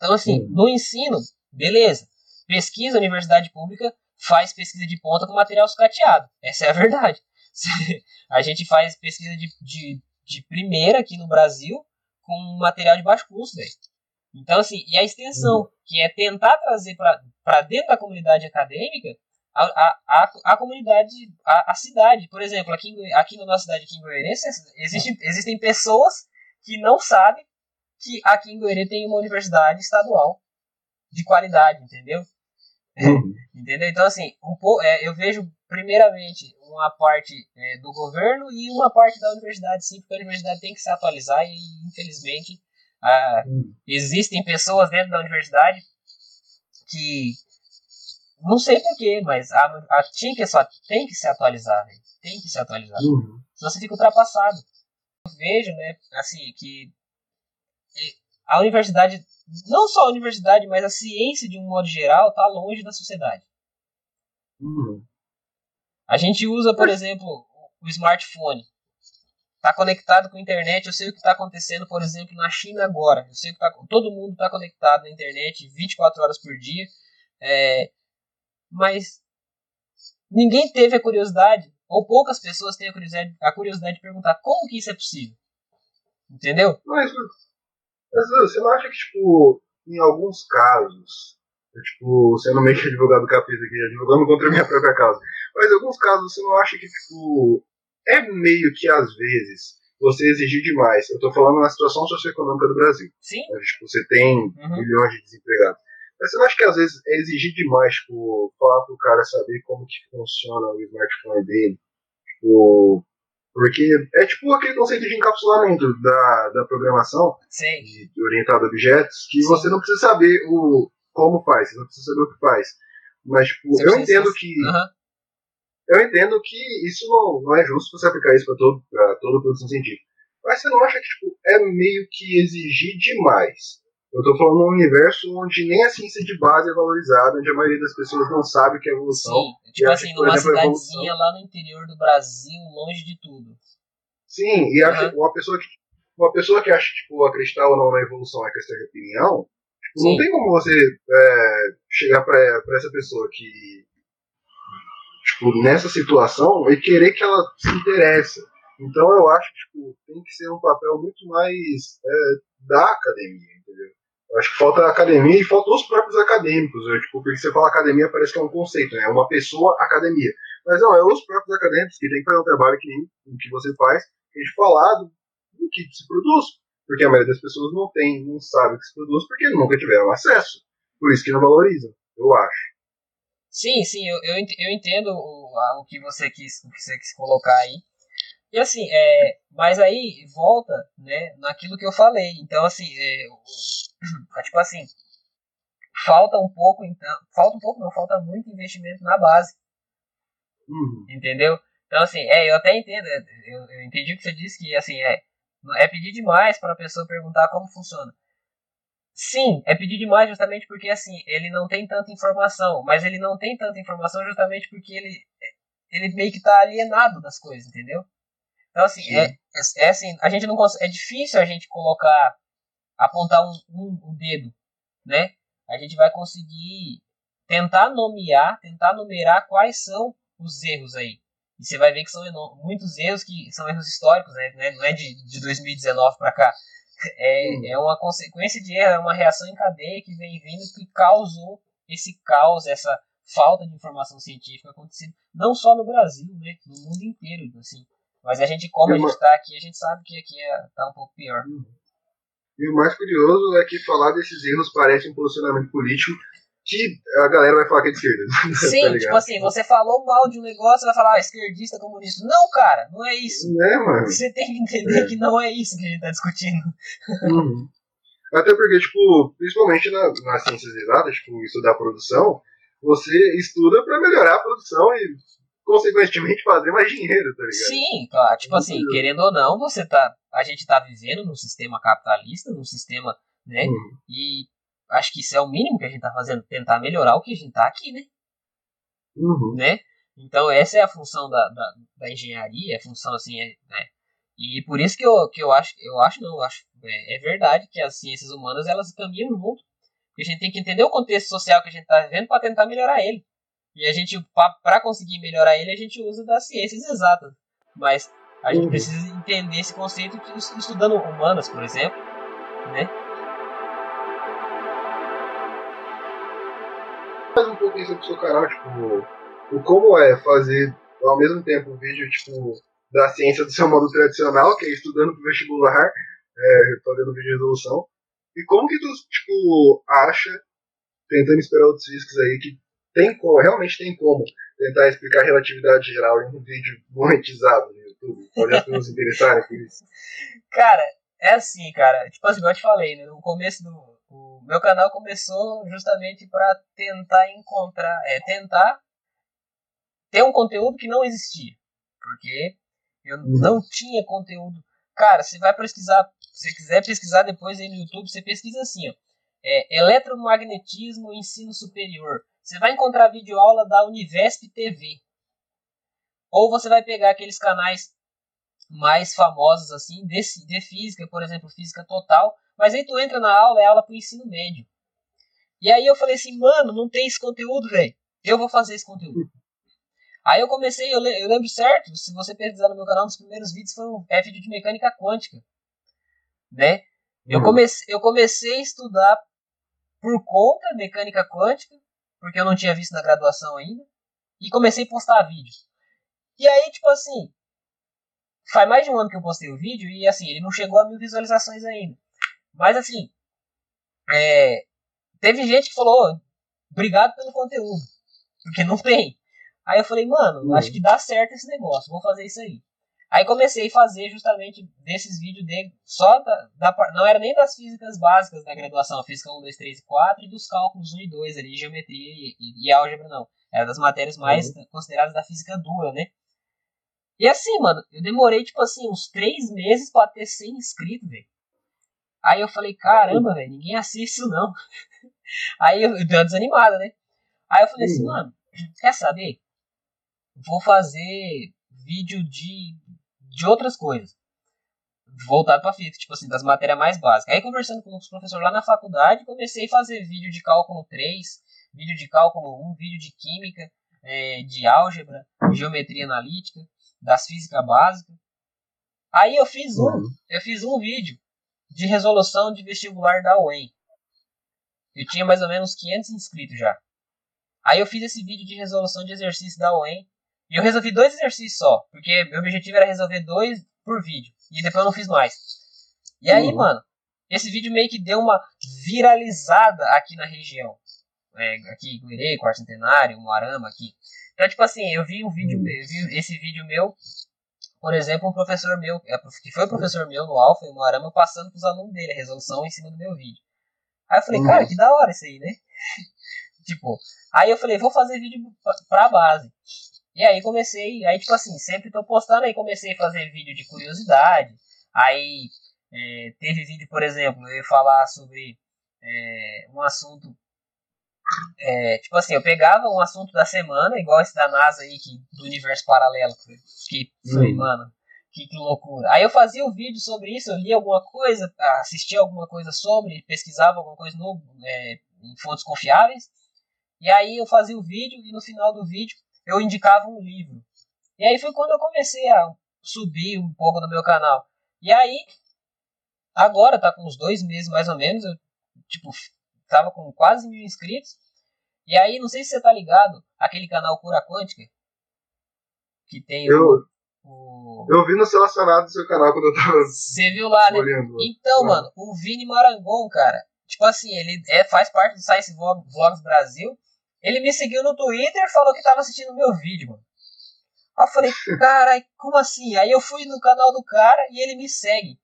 Então, assim, no ensino, beleza. Pesquisa, universidade pública faz pesquisa de ponta com material sucateado. Essa é a verdade. a gente faz pesquisa de, de, de primeira aqui no Brasil com material de baixo custo, velho. Então, assim, e a extensão, que é tentar trazer para dentro da comunidade acadêmica a, a, a, comunidade, a, a, cidade. Por exemplo, aqui, aqui na nossa cidade, aqui em Goiânia, existe, existem pessoas que não sabem que aqui em Goiânia tem uma universidade estadual de qualidade, entendeu? Uhum. entendeu? Então, assim, um pouco, é, eu vejo, primeiramente, uma parte é, do governo e uma parte da universidade, sim, porque a universidade tem que se atualizar e, infelizmente, ah, uhum. existem pessoas dentro da universidade que, não sei porquê, mas a, a, tinha que, só, tem que se atualizar, né? tem que se atualizar. Uhum. Senão você fica ultrapassado. Eu vejo, né, assim, que a universidade não só a universidade, mas a ciência de um modo geral está longe da sociedade. Uhum. A gente usa, por exemplo, o smartphone. Está conectado com a internet, eu sei o que está acontecendo, por exemplo, na China agora. Eu sei que tá, todo mundo está conectado na internet 24 horas por dia. É, mas ninguém teve a curiosidade, ou poucas pessoas têm a curiosidade, a curiosidade de perguntar como que isso é possível. Entendeu? Mas mas você não acha que, tipo, em alguns casos, é, tipo, você não mexe advogado capeta aqui, advogando contra a minha própria causa, mas em alguns casos você não acha que, tipo, é meio que às vezes você exigir demais. Eu tô falando na situação socioeconômica do Brasil. Sim. Onde, tipo, você tem uhum. milhões de desempregados. Mas você não acha que às vezes é exigir demais, tipo, falar pro cara saber como que funciona o smartphone dele? Tipo, porque é tipo aquele conceito de encapsulamento da, da programação de, de orientado a objetos, que Sim. você não precisa saber o, como faz, você não precisa saber o que faz. Mas tipo, eu entendo que. Uhum. Eu entendo que isso não, não é justo você aplicar isso para todo, toda a produção científica. Mas você não acha que tipo, é meio que exigir demais? Eu estou falando num universo onde nem a ciência de base é valorizada, onde a maioria das pessoas não sabe o que é evolução. Sim, tipo assim, numa cidadezinha lá no interior do Brasil, longe de tudo. Sim, e uhum. acha, uma, pessoa que, uma pessoa que acha que tipo, acreditar ou não na evolução é questão de opinião, tipo, não tem como você é, chegar para essa pessoa que, tipo, nessa situação e querer que ela se interesse. Então eu acho que tipo, tem que ser um papel muito mais é, da academia, entendeu? Acho que falta a academia e falta os próprios acadêmicos. Né? Tipo, porque você fala academia parece que é um conceito, né? É uma pessoa academia. Mas não, é os próprios acadêmicos que tem que fazer um trabalho que nem o que você faz, a gente falar do, do que se produz. Porque a maioria das pessoas não tem, não sabe o que se produz porque nunca tiveram acesso. Por isso que não valorizam, eu acho. Sim, sim, eu, eu, eu entendo o, o, que você quis, o que você quis colocar aí. E assim, é, mas aí volta, né, naquilo que eu falei. Então, assim, é, é, tipo assim, falta um pouco, então, falta um pouco, não, falta muito investimento na base. Uhum. Entendeu? Então, assim, é, eu até entendo, é, eu, eu entendi o que você disse, que, assim, é, é pedir demais para a pessoa perguntar como funciona. Sim, é pedir demais justamente porque, assim, ele não tem tanta informação, mas ele não tem tanta informação justamente porque ele, ele meio que tá alienado das coisas, entendeu? Então, assim, é, é, é, assim, a gente não consegue, é difícil a gente colocar, apontar um, um, um dedo, né? A gente vai conseguir tentar nomear, tentar numerar quais são os erros aí. E você vai ver que são muitos erros que são erros históricos, né? Não é, é de, de 2019 para cá. É, hum. é uma consequência de erro, é uma reação em cadeia que vem vindo que causou esse caos, essa falta de informação científica acontecendo não só no Brasil, né? No mundo inteiro, assim. Mas a gente, como a gente está aqui, a gente sabe que aqui é, tá um pouco pior. Uhum. E o mais curioso é que falar desses erros parece um posicionamento político que a galera vai falar que é de esquerda. Tá Sim, tá tipo assim, você falou mal de um negócio, vai falar ah, esquerdista, comunista. Não, cara, não é isso. É, mano. Você tem que entender é. que não é isso que a gente tá discutindo. Uhum. Até porque, tipo, principalmente na, nas ciências exatas, tipo, estudar produção, você estuda para melhorar a produção e consequentemente fazer mais dinheiro, tá ligado? Sim, claro. Tipo assim, querendo ou não, você tá. A gente tá vivendo num sistema capitalista, num sistema, né? Uhum. E acho que isso é o mínimo que a gente tá fazendo, tentar melhorar o que a gente tá aqui, né? Uhum. né? Então essa é a função da, da, da engenharia, a função assim, é, né? E por isso que eu, que eu acho, eu acho não, eu acho, é, é verdade que as ciências humanas elas caminham junto. Porque a gente tem que entender o contexto social que a gente está vivendo para tentar melhorar ele. E a gente, para conseguir melhorar ele, a gente usa das ciências exatas. Mas a gente uhum. precisa entender esse conceito estudando humanas, por exemplo, né? Faz um pouquinho sobre o seu canal, tipo, o como é fazer ao mesmo tempo um vídeo, tipo, da ciência do seu modo tradicional, que é estudando pro vestibular, é, fazendo vídeo de resolução, e como que tu, tipo, acha, tentando esperar outros físicos aí, que tem como, realmente tem como tentar explicar a relatividade geral em um vídeo monetizado no YouTube? Pode as pessoas se interessarem por isso. Cara, é assim, cara. Tipo assim, igual eu te falei, né? No começo do. O meu canal começou justamente para tentar encontrar. É, tentar ter um conteúdo que não existia. Porque eu uhum. não tinha conteúdo. Cara, você vai pesquisar. Se você quiser pesquisar depois aí no YouTube, você pesquisa assim, ó. É, eletromagnetismo ensino superior. Você vai encontrar vídeo aula da Univesp TV. Ou você vai pegar aqueles canais mais famosos assim, de, de física, por exemplo, física total. Mas aí tu entra na aula, é aula pro ensino médio. E aí eu falei assim, mano, não tem esse conteúdo, velho. Eu vou fazer esse conteúdo. Aí eu comecei, eu, eu, lembro certo, se você pesquisar no meu canal, um dos primeiros vídeos foi um é vídeo de mecânica quântica. Né? Eu, uhum. comecei, eu comecei a estudar por conta mecânica quântica, porque eu não tinha visto na graduação ainda, e comecei a postar vídeos. E aí, tipo assim, faz mais de um ano que eu postei o vídeo e assim, ele não chegou a mil visualizações ainda. Mas assim, é, teve gente que falou, obrigado pelo conteúdo, porque não tem. Aí eu falei, mano, uhum. acho que dá certo esse negócio, vou fazer isso aí. Aí comecei a fazer justamente desses vídeos de só da, da, não era nem das físicas básicas da graduação, física 1, 2, 3 e 4 e dos cálculos 1 e 2 ali, geometria e, e, e álgebra não. Era das matérias mais uhum. consideradas da física dura, né? E assim, mano, eu demorei, tipo assim, uns três meses pra ter 100 inscritos, velho. Aí eu falei, caramba, velho, ninguém assiste isso não. Aí eu, eu dei uma desanimada, né? Aí eu falei assim, uhum. mano, quer saber? Vou fazer vídeo de, de outras coisas. Voltado pra física, tipo assim, das matérias mais básicas. Aí conversando com os professores lá na faculdade, comecei a fazer vídeo de cálculo 3, vídeo de cálculo 1, vídeo de química, é, de álgebra, geometria analítica das físicas básicas. Aí eu fiz um, uhum. eu fiz um vídeo de resolução de vestibular da UEM. Eu tinha mais ou menos 500 inscritos já. Aí eu fiz esse vídeo de resolução de exercício da UEM. E eu resolvi dois exercícios só, porque meu objetivo era resolver dois por vídeo. E depois eu não fiz mais. E aí, uhum. mano, esse vídeo meio que deu uma viralizada aqui na região. É, aqui, Guirê, Quarto Centenário, Moarama, aqui. Então, tipo assim, eu vi um vídeo, vi esse vídeo meu, por exemplo, um professor meu, é, que foi professor meu no Alfa e no Arama, passando pros alunos dele a resolução em cima do meu vídeo. Aí eu falei, uhum. cara, que da hora isso aí, né? tipo, aí eu falei, vou fazer vídeo pra base. E aí comecei, aí tipo assim, sempre tô postando, aí comecei a fazer vídeo de curiosidade. Aí é, teve vídeo, por exemplo, eu ia falar sobre é, um assunto é, tipo assim, eu pegava um assunto da semana, igual esse da NASA aí, que, do universo paralelo, que foi, hum. mano, que, que, loucura. Aí eu fazia um vídeo sobre isso, eu lia alguma coisa, assistia alguma coisa sobre, pesquisava alguma coisa novo, é, em fontes confiáveis, e aí eu fazia o vídeo, e no final do vídeo eu indicava um livro. E aí foi quando eu comecei a subir um pouco no meu canal. E aí, agora tá com uns dois meses mais ou menos, eu, tipo, tava com quase mil inscritos. E aí, não sei se você tá ligado, aquele canal Cura Quântica, que tem eu, o, o... Eu vi nos relacionados do seu canal quando eu tava. Você viu lá, né? Olhando. Então, mano, o Vini Marangon, cara, tipo assim, ele é, faz parte do Science Vlogs Brasil. Ele me seguiu no Twitter e falou que tava assistindo meu vídeo, mano. Aí eu falei, carai, como assim? Aí eu fui no canal do cara e ele me segue.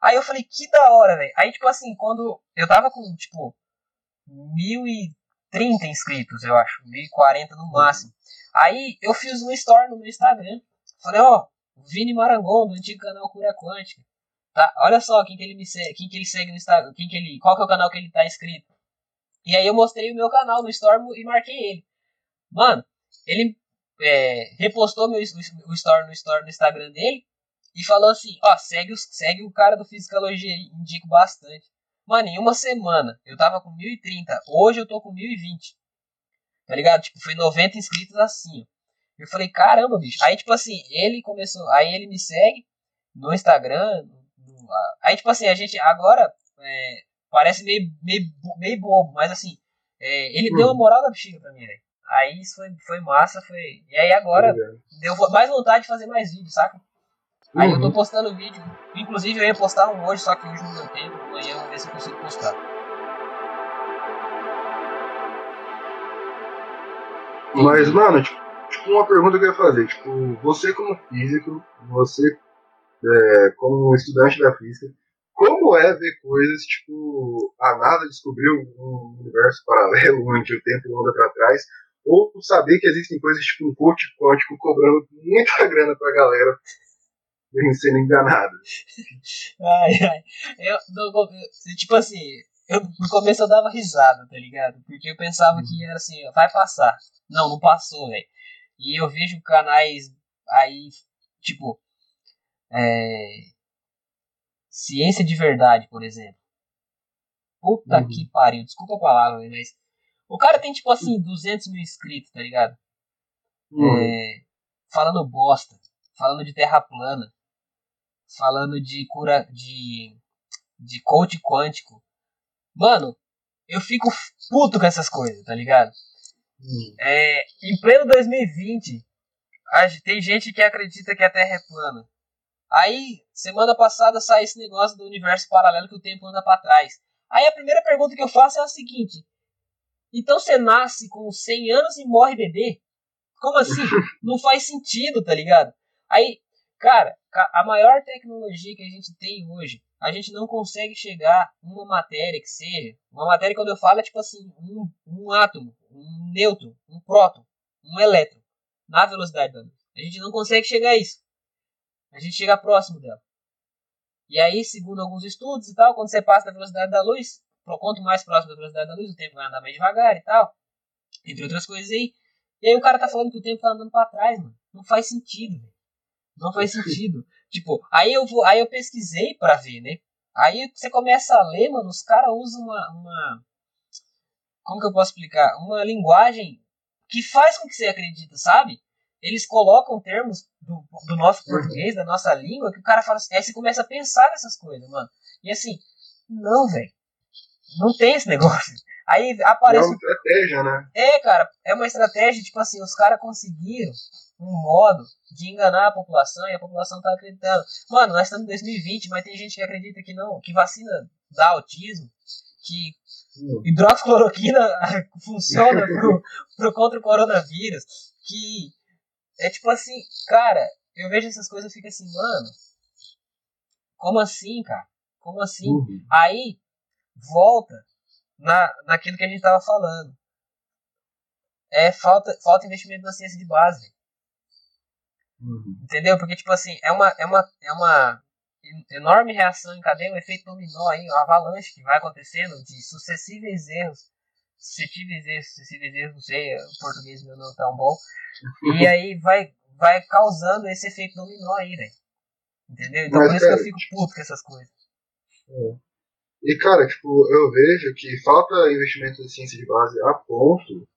Aí eu falei, que da hora, velho. Aí, tipo assim, quando eu tava com, tipo, 1.030 inscritos, eu acho. 1.040 no máximo. Aí eu fiz um story no meu Instagram. Falei, ó, oh, Vini Marangon, do antigo canal Cura Quântica. Tá? Olha só quem que ele me segue, quem que ele segue no Instagram, quem que ele, qual que é o canal que ele tá inscrito. E aí eu mostrei o meu canal no Storm e marquei ele. Mano, ele é, repostou meu, o story no, story no Instagram dele e falou assim, ó, segue, segue o cara do Fisicalogia aí, indico bastante. Mano, em uma semana eu tava com 1030, hoje eu tô com 1020. Tá ligado? Tipo, foi 90 inscritos assim. Eu falei, caramba, bicho. Aí, tipo assim, ele começou, aí ele me segue no Instagram. No, aí, tipo assim, a gente agora é, parece meio, meio, meio bobo, mas assim, é, ele hum. deu uma moral da bexiga pra mim, velho. Aí isso foi, foi massa, foi. E aí agora deu mais vontade de fazer mais vídeos, saca? Aí uhum. eu tô uhum. postando vídeo. Inclusive eu ia postar um hoje, só que hoje não deu tempo. Amanhã eu vou ver se eu consigo postar. Mas, mano, tipo, tipo, uma pergunta que eu ia fazer. Tipo, você como físico, você é, como estudante da física, como é ver coisas tipo a NASA descobriu um universo paralelo onde o tempo anda para trás, ou saber que existem coisas tipo um coach quântico cobrando muita grana pra galera sendo enganado. Ai, ai. Eu, tipo assim, eu, no começo eu dava risada, tá ligado? Porque eu pensava uhum. que era assim, vai passar. Não, não passou, velho. E eu vejo canais aí, tipo, é, Ciência de Verdade, por exemplo. Puta uhum. que pariu, desculpa a palavra, mas o cara tem, tipo assim, 200 mil inscritos, tá ligado? Uhum. É, falando bosta, falando de terra plana, falando de cura, de, de coach quântico. Mano, eu fico puto com essas coisas, tá ligado? Uhum. É, em pleno 2020, tem gente que acredita que a Terra é plana. Aí, semana passada, sai esse negócio do universo paralelo que o tempo anda para trás. Aí a primeira pergunta que eu faço é a seguinte: então você nasce com 100 anos e morre bebê? Como assim? Não faz sentido, tá ligado? Aí, cara, a maior tecnologia que a gente tem hoje, a gente não consegue chegar uma matéria que seja. Uma matéria, quando eu falo, é tipo assim: um, um átomo, um nêutron, um próton, um elétron, na velocidade da luz. A gente não consegue chegar a isso. A gente chega próximo dela. E aí, segundo alguns estudos e tal, quando você passa da velocidade da luz, quanto mais próximo da velocidade da luz, o tempo vai andar mais devagar e tal. Entre outras coisas aí. E aí o cara tá falando que o tempo tá andando pra trás, mano. Não faz sentido, velho. Não faz sentido. tipo, aí eu vou, aí eu pesquisei pra ver, né? Aí você começa a ler, mano, os caras usam uma, uma. Como que eu posso explicar? Uma linguagem que faz com que você acredita, sabe? Eles colocam termos do, do nosso português, da nossa língua, que o cara fala assim, aí você começa a pensar nessas coisas, mano. E assim, não, velho. Não tem esse negócio. Aí aparece. É uma estratégia, né? É, cara, é uma estratégia, tipo assim, os caras conseguiram um modo de enganar a população e a população tá acreditando. Mano, nós estamos em 2020, mas tem gente que acredita que não, que vacina dá autismo, que hum. hidroxicloroquina funciona pro, pro contra o coronavírus, que é tipo assim, cara, eu vejo essas coisas e fico assim, mano, como assim, cara? Como assim? Uhum. Aí volta na, naquilo que a gente estava falando. É falta, falta investimento na ciência de base. Uhum. Entendeu? Porque, tipo assim, é uma, é, uma, é uma enorme reação em cadeia, um efeito dominó aí, uma avalanche que vai acontecendo de sucessíveis erros. Suscetíveis erros, sucessíveis erros, não sei, o português meu não é tão bom. E aí vai, vai causando esse efeito dominó aí, velho. Entendeu? Então Mas, por isso cara, que eu fico puto com essas coisas. É. E, cara, tipo, eu vejo que falta investimento em ciência de base a ponto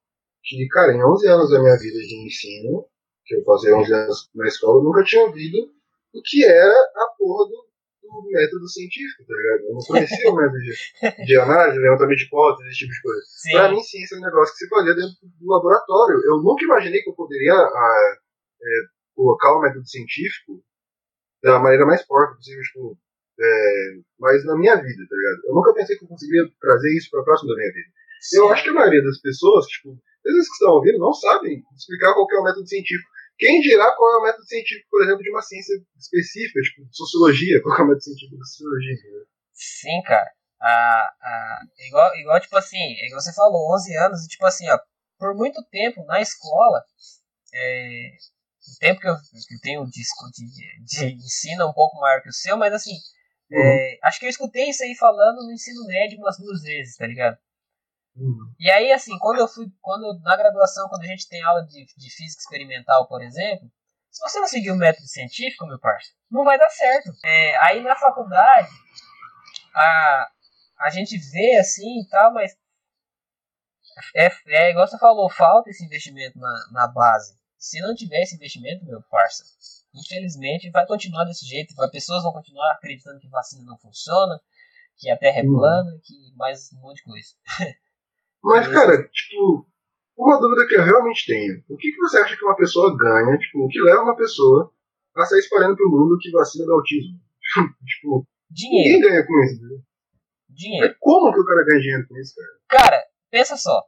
que, cara, em 11 anos da minha vida de ensino, que eu fazia 11 anos na escola, eu nunca tinha ouvido o que era a porra do, do método científico, tá ligado? Eu não conhecia o método de, de análise, levantamento de hipóteses, esse tipo de coisa. Sim. Pra mim, ciência é um negócio que se fazia dentro do laboratório. Eu nunca imaginei que eu poderia a, ah, é, colocar o método científico da maneira mais porca possível, tipo, é, mas na minha vida, tá ligado? Eu nunca pensei que eu conseguiria trazer isso para próximo da minha vida. Sim. Eu acho que a maioria das pessoas, tipo, vezes que estão ouvindo, não sabem explicar qual é o método científico. Quem dirá qual é o método científico, por exemplo, de uma ciência específica, tipo, sociologia, qual é o método científico da sociologia? Né? Sim, cara. Ah, ah, igual, igual, tipo assim, igual você falou, 11 anos, e tipo assim, ó, por muito tempo na escola, é, o tempo que eu, que eu tenho de, de, de ensino é um pouco maior que o seu, mas assim, Uhum. É, acho que eu escutei isso aí falando no ensino médio umas duas vezes, tá ligado? Uhum. E aí, assim, quando eu fui, quando na graduação, quando a gente tem aula de, de física experimental, por exemplo, se você não seguir o método científico, meu parceiro, não vai dar certo. É, aí na faculdade, a, a gente vê assim e tal, mas é, é igual você falou, falta esse investimento na, na base. Se não tiver esse investimento, meu parceiro, infelizmente vai continuar desse jeito. Vai, pessoas vão continuar acreditando que vacina não funciona, que a Terra é Uhum. plana, que mais um monte de coisa. Mas, cara, tipo, uma dúvida que eu realmente tenho. O que, que você acha que uma pessoa ganha, tipo, o que leva uma pessoa a sair espalhando pro mundo que vacina dá autismo? tipo, Dinheiro, ninguém ganha com isso, entendeu? dinheiro. Mas Como que o cara ganha dinheiro com isso, cara? Cara, pensa só.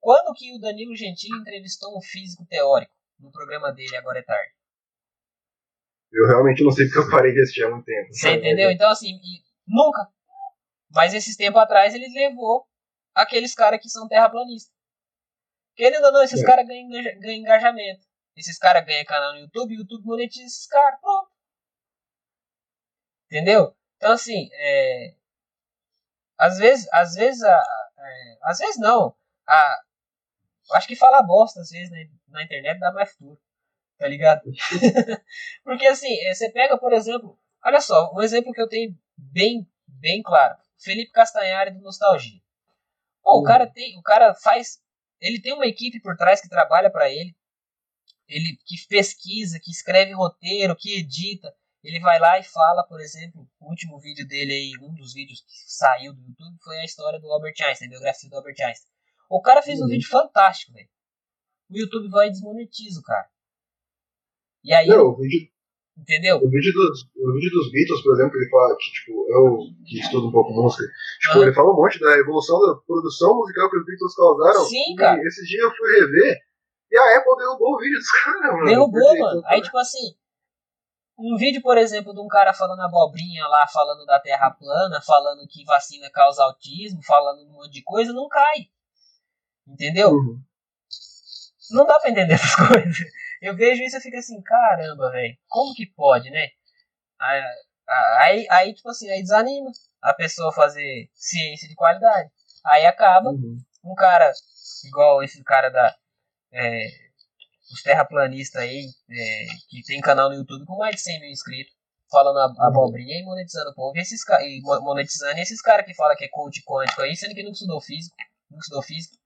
Quando que o Danilo Gentili entrevistou um físico teórico no programa dele Agora é Tarde? Eu realmente não sei porque eu parei de assistir há muito tempo. Você entendeu? Então, assim, nunca. Mas esses tempos atrás ele levou aqueles caras que são terraplanistas. Querendo ou não, esses É. caras ganham, ganham engajamento. Esses caras ganham canal no YouTube, o YouTube monetiza esses caras. Pronto. Entendeu? Então, assim, é... às vezes, às vezes, a, a- é, às vezes não. A, acho que falar bosta às vezes na, na internet dá mais futuro. Tá ligado? Porque assim, é, você pega, por exemplo, olha só, um exemplo que eu tenho bem, bem claro. Felipe Castanhari do Nostalgia. Pô, o Uhum. cara tem, o cara faz, ele tem uma equipe por trás que trabalha pra ele. Ele que pesquisa, que escreve roteiro, que edita. Ele vai lá e fala, por exemplo, o último vídeo dele aí, um dos vídeos que saiu do YouTube foi a história do Albert Einstein, a biografia do Albert Einstein. O cara fez um Uhum. vídeo fantástico, velho. O YouTube vai e desmonetiza o cara. E aí, Não, o vídeo, entendeu? o, vídeo dos, o vídeo dos Beatles, por exemplo, ele fala que, tipo, eu que estudo um pouco música, tipo, ele fala um monte da evolução da produção musical que os Beatles causaram. Sim, E cara. Esse dia eu fui rever e a Apple derrubou o vídeo dos caras, mano. Derrubou, mano. Aí, tipo assim, um vídeo, por exemplo, de um cara falando abobrinha lá, falando da terra plana, falando que vacina causa autismo, falando um monte de coisa, não cai. Entendeu? Uhum. Não dá pra entender essas coisas. Eu vejo isso e fico assim, caramba, velho, como que pode, né? Aí, aí, tipo assim, aí desanima a pessoa fazer ciência de qualidade. Aí acaba Uhum. um cara igual esse cara da é, os terraplanistas aí é, que tem canal no YouTube com mais de 100 mil inscritos falando a, abobrinha e monetizando o povo e, esses, e mo- monetizando e esses caras que falam que é coach quântico aí sendo que nunca estudou físico nunca estudou física Sim,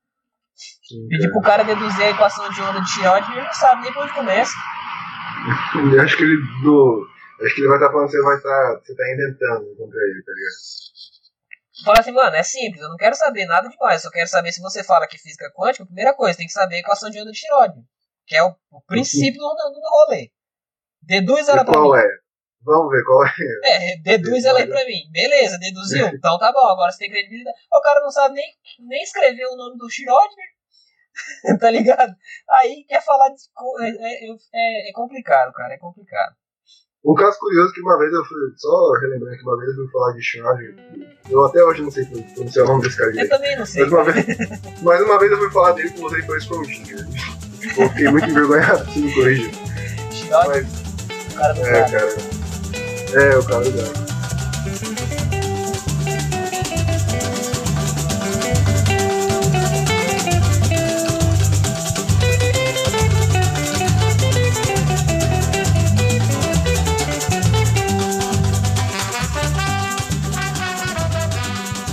pedir pro cara deduzir a equação de onda de Schrödinger ele não sabe nem por onde começa. Eu acho que ele do. Acho que ele vai estar falando que você vai estar. Você tá inventando contra ele, tá ligado? fala assim mano é simples eu não quero saber nada demais eu só quero saber se você fala que física quântica a primeira coisa tem que saber a equação de onda de Schrödinger que é o, o princípio do, do rolê deduz ela E pra mim qual é? Vamos ver qual é. É, deduz ela aí pra mim. Beleza, deduziu. Então tá bom, agora você tem credibilidade. O cara não sabe nem, nem escrever o nome do Schrödinger. tá ligado? Aí quer falar de. É, é, é- é complicado, cara, é complicado. Um caso curioso que uma vez eu fui. Só relembrando que uma vez eu fui falar de Schrödinger. Eu até hoje não sei pronunciar o nome desse cara Eu direito. também não sei. Mas uma, vez, mas uma vez eu fui falar dele com você foi escondinho. Tipo, eu fiquei muito envergonhado, se me corrija. Schrödinger, Mas, o cara não é, sabe. cara. É, o cara da.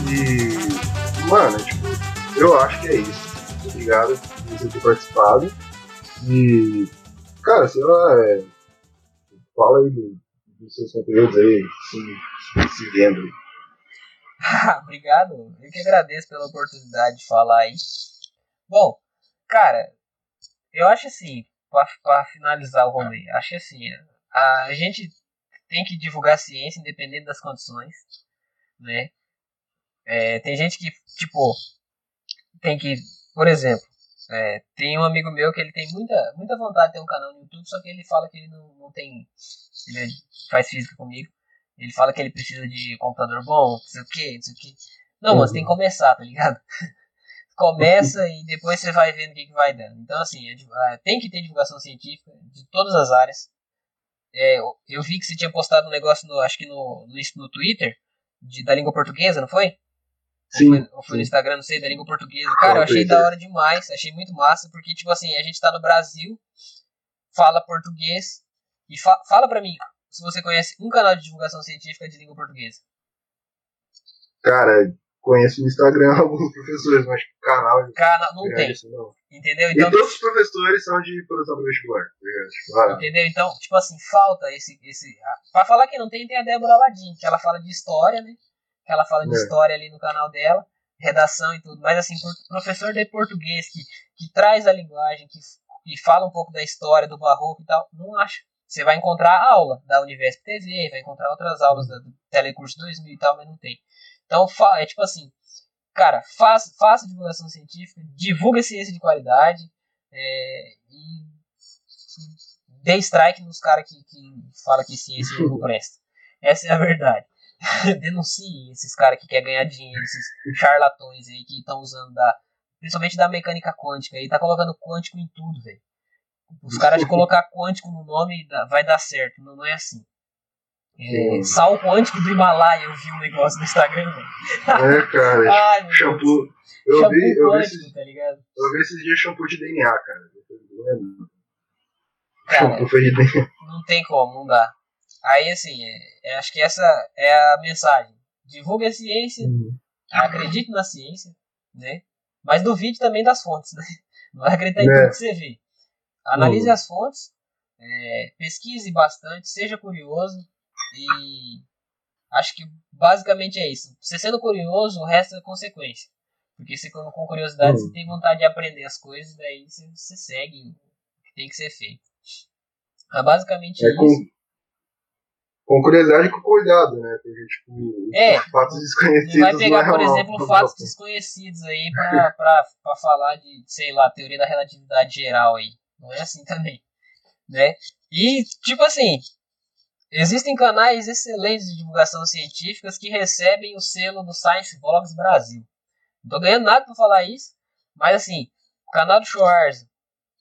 E, mano, tipo, eu acho que é isso. Obrigado por você ter participado. E, cara, sei lá, é, fala aí dos seus conteúdos aí, se, se vendo. Obrigado, eu que agradeço pela oportunidade de falar aí. Bom, cara, eu acho assim, pra finalizar o rolê, acho assim, a gente tem que divulgar ciência independente das condições, né? É, tem gente que, tipo, tem que, por exemplo, é, tem um amigo meu que ele tem muita, muita vontade de ter um canal no YouTube, só que ele fala que ele não, não tem, ele faz física comigo, ele fala que ele precisa de computador bom, não sei o que, não sei o que. Não, mas tem que começar, tá ligado? Começa e depois você vai vendo o que, que vai dando. Então, assim, é é, tem que ter divulgação científica de todas as áreas. É, eu- eu vi que você tinha postado um negócio, no, acho que no, no, no Twitter, de, da língua portuguesa, não foi? Sim. Ou foi, ou foi no Instagram, não sei, da língua portuguesa. Cara, eu achei da hora demais, achei muito massa, porque, tipo assim, a gente tá no Brasil, fala português, e fa fala pra mim se você conhece um canal de divulgação científica de língua portuguesa. Cara, conheço no Instagram alguns professores, mas canal. Canal não tem. Isso, não. Entendeu? Então, e todos os professores são de produção vestibular. tá? Tipo, ah, entendeu? Então, tipo assim, falta esse. esse pra falar que não tem, tem a Débora Ladim, que ela fala de história, né? Que ela fala de É. história ali no canal dela, redação e tudo. Mas assim, professor de português que, que traz a linguagem, que, que fala um pouco da história do barroco e tal, não acho. Você vai encontrar aula da Univesp TV, vai encontrar outras aulas da, do Telecurso 2000 e tal, mas não tem. Então, é tipo assim, cara, faça, faça divulgação científica, divulga ciência de qualidade é, e dê strike nos caras que, que falam que ciência não presta. Essa é a verdade. Denuncie esses caras que querem ganhar dinheiro, esses charlatões aí que estão usando da. Principalmente da mecânica quântica aí, tá colocando quântico em tudo, velho. Os caras de colocar quântico no nome vai dar certo, não, não é assim. É, sal quântico do Himalaia, eu vi um negócio no Instagram, velho. É, cara. Ai, shampoo. Eu Shampoo vi, eu, vi esses, tá ligado? eu vi esses dias shampoo de DNA, cara. Cara, Shampoo foi de DNA. não tem como, não dá. Aí, assim, é- é- acho que essa é a mensagem. Divulgue a ciência, acredite na ciência, né? Mas duvide também das fontes, né? Não vai acreditar em É. tudo que você vê. Analise Uhum. as fontes, é, pesquise bastante, seja curioso e acho que basicamente é isso. Você sendo curioso, o resto é consequência. Porque você, com com curiosidade, Uhum. você tem vontade de aprender as coisas, daí você, você segue o que tem que ser feito. É basicamente É isso. com, com curiosidade e com cuidado, né? Porque, tipo, É, fatos desconhecidos. Não vai pegar, é por exemplo, fatos desconhecidos aí pra, pra, pra falar de, sei lá, teoria da relatividade geral aí. Não é assim também. Né? E, tipo assim, existem canais excelentes de divulgação científicas que recebem o selo do Science Vlogs Brasil. Não tô ganhando nada pra falar isso, mas assim, o canal do Schwarz,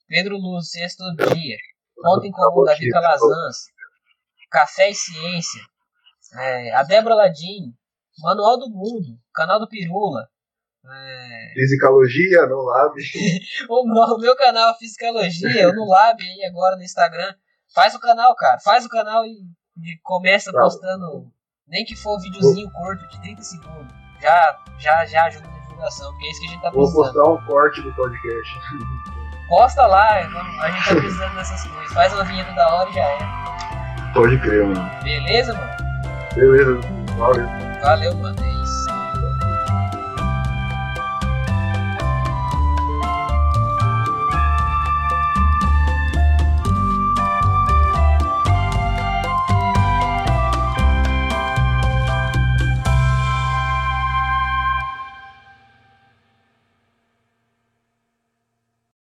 Pedro Luz, Todo Dia, Ponto em Comum, Davi Calazans, Café e Ciência, é, a Débora Ladim, Manual do Mundo, canal do Pirula, é, Fisicalogia, no lab. o, meu- canal Fisicalogia, o no Lab aí agora no Instagram. Faz o canal, cara. Faz o canal e, e começa Tá. postando, nem que for um videozinho curto de 30 segundos. Já, já, já ajuda na divulgação, porque é isso que a gente tá Vou postando. postar um corte do podcast. Posta lá, a gente tá precisando dessas coisas. Faz uma vinheta da hora e já é. Pode crer, mano. Beleza, mano? Beleza, valeu. Valeu, mano.